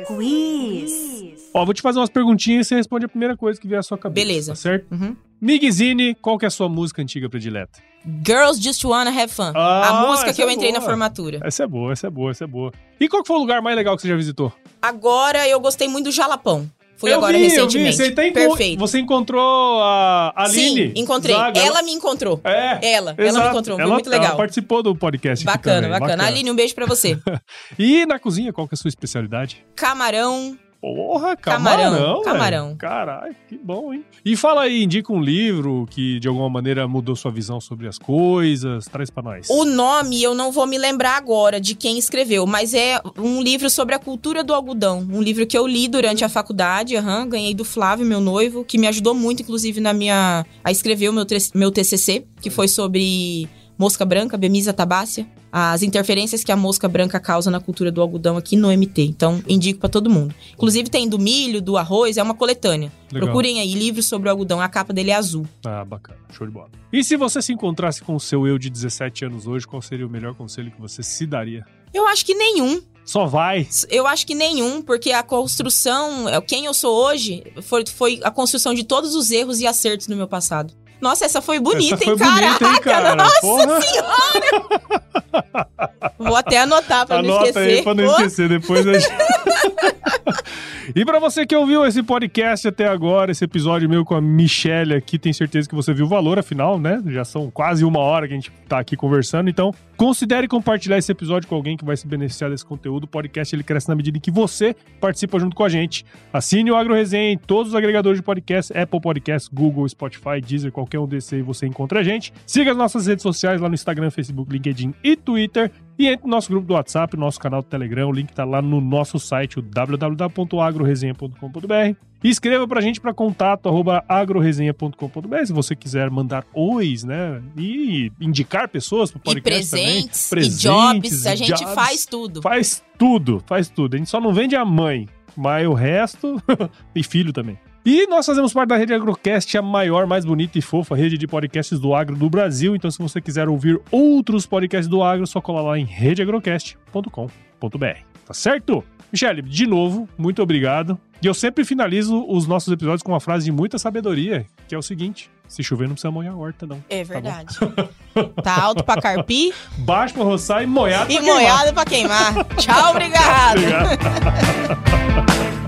Quiz. Ó, vou te fazer umas perguntinhas e você responde a primeira coisa que vier à sua cabeça. Beleza. Tá certo? Uhum. Migzine, qual que é a sua música antiga predileta? Girls Just Wanna Have Fun. Ah, a música que eu é entrei na formatura. Essa é boa, essa é boa, essa é boa. E qual que foi o lugar mais legal que você já visitou? Agora eu gostei muito do Jalapão. Fui Eu agora vi, recentemente. Você, tá enco- Perfeito. você encontrou a Aline? Sim, encontrei. Zaga. Ela me encontrou. É. Ela, ela me exato. encontrou. Foi Ela- muito legal. Ela participou do podcast. aqui Bacana, também, bacana, Aline, um beijo pra você. E na cozinha, qual que é a sua especialidade? Camarão. Porra, Camarão, camarão. camarão. Caralho, que bom, hein? E fala aí, indica um livro que de alguma maneira mudou sua visão sobre as coisas. Traz pra nós. O nome eu não vou me lembrar agora de quem escreveu, mas é um livro sobre a cultura do algodão. Um livro que eu li durante a faculdade, aham, ganhei do Flávio, meu noivo, que me ajudou muito, inclusive, na minha. a escrever o meu, meu TCC, que foi sobre mosca branca, Bemisa tabácea. As interferências que a mosca branca causa na cultura do algodão aqui no MT. Então, indico pra todo mundo. Inclusive, tem do milho, do arroz, é uma coletânea. Legal. Procurem aí livros sobre o algodão. A capa dele é azul. Ah, bacana. Show de bola. E se você se encontrasse com o seu eu de 17 anos hoje, qual seria o melhor conselho que você se daria? Eu acho que nenhum. Só vai. Eu acho que nenhum, porque a construção, é, quem eu sou hoje, foi, foi a construção de todos os erros e acertos do meu passado. Nossa, essa foi bonita, Essa foi hein, bonita, caraca? hein, cara? Nossa Porra. Vou até anotar pra não Anota esquecer. aí pra não esquecer depois. A gente... e pra você que ouviu esse podcast até agora, esse episódio meu com a Michelle aqui, tenho certeza que você viu o valor, afinal, né? Já são quase uma hora que a gente tá aqui conversando. Então, considere compartilhar esse episódio com alguém que vai se beneficiar desse conteúdo. O podcast ele cresce na medida em que você participa junto com a gente. Assine o Agro Resenha em todos os agregadores de podcast, Apple Podcasts, Google, Spotify, Deezer, qualquer um desses aí você encontra a gente. Siga as nossas redes sociais lá no Instagram, Facebook, LinkedIn e Twitter. E entre no nosso grupo do WhatsApp, no nosso canal do Telegram, o link tá lá no nosso site, o www.agroresenha.com.br. E escreva pra gente para contato arroba agroresenha.com.br se você quiser mandar ois, né? E indicar pessoas pro E podcast presentes, também. e jobs, e a gente jobs. faz tudo. Faz tudo, faz tudo. A gente só não vende a mãe, mas o resto. e filho também. E nós fazemos parte da Rede Agrocast, a maior, mais bonita e fofa rede de podcasts do agro do Brasil. Então, se você quiser ouvir outros podcasts do agro, só cola lá em redeagrocast.com.br. Tá certo? Michele, de novo, muito obrigado. E eu sempre finalizo os nossos episódios com uma frase de muita sabedoria, que é o seguinte: se chover, não precisa molhar a horta, não. É verdade. Tá alto pra carpir Baixo pra roçar e molhado e pra queimar. moiado pra queimar. Tchau, obrigado. Obrigado.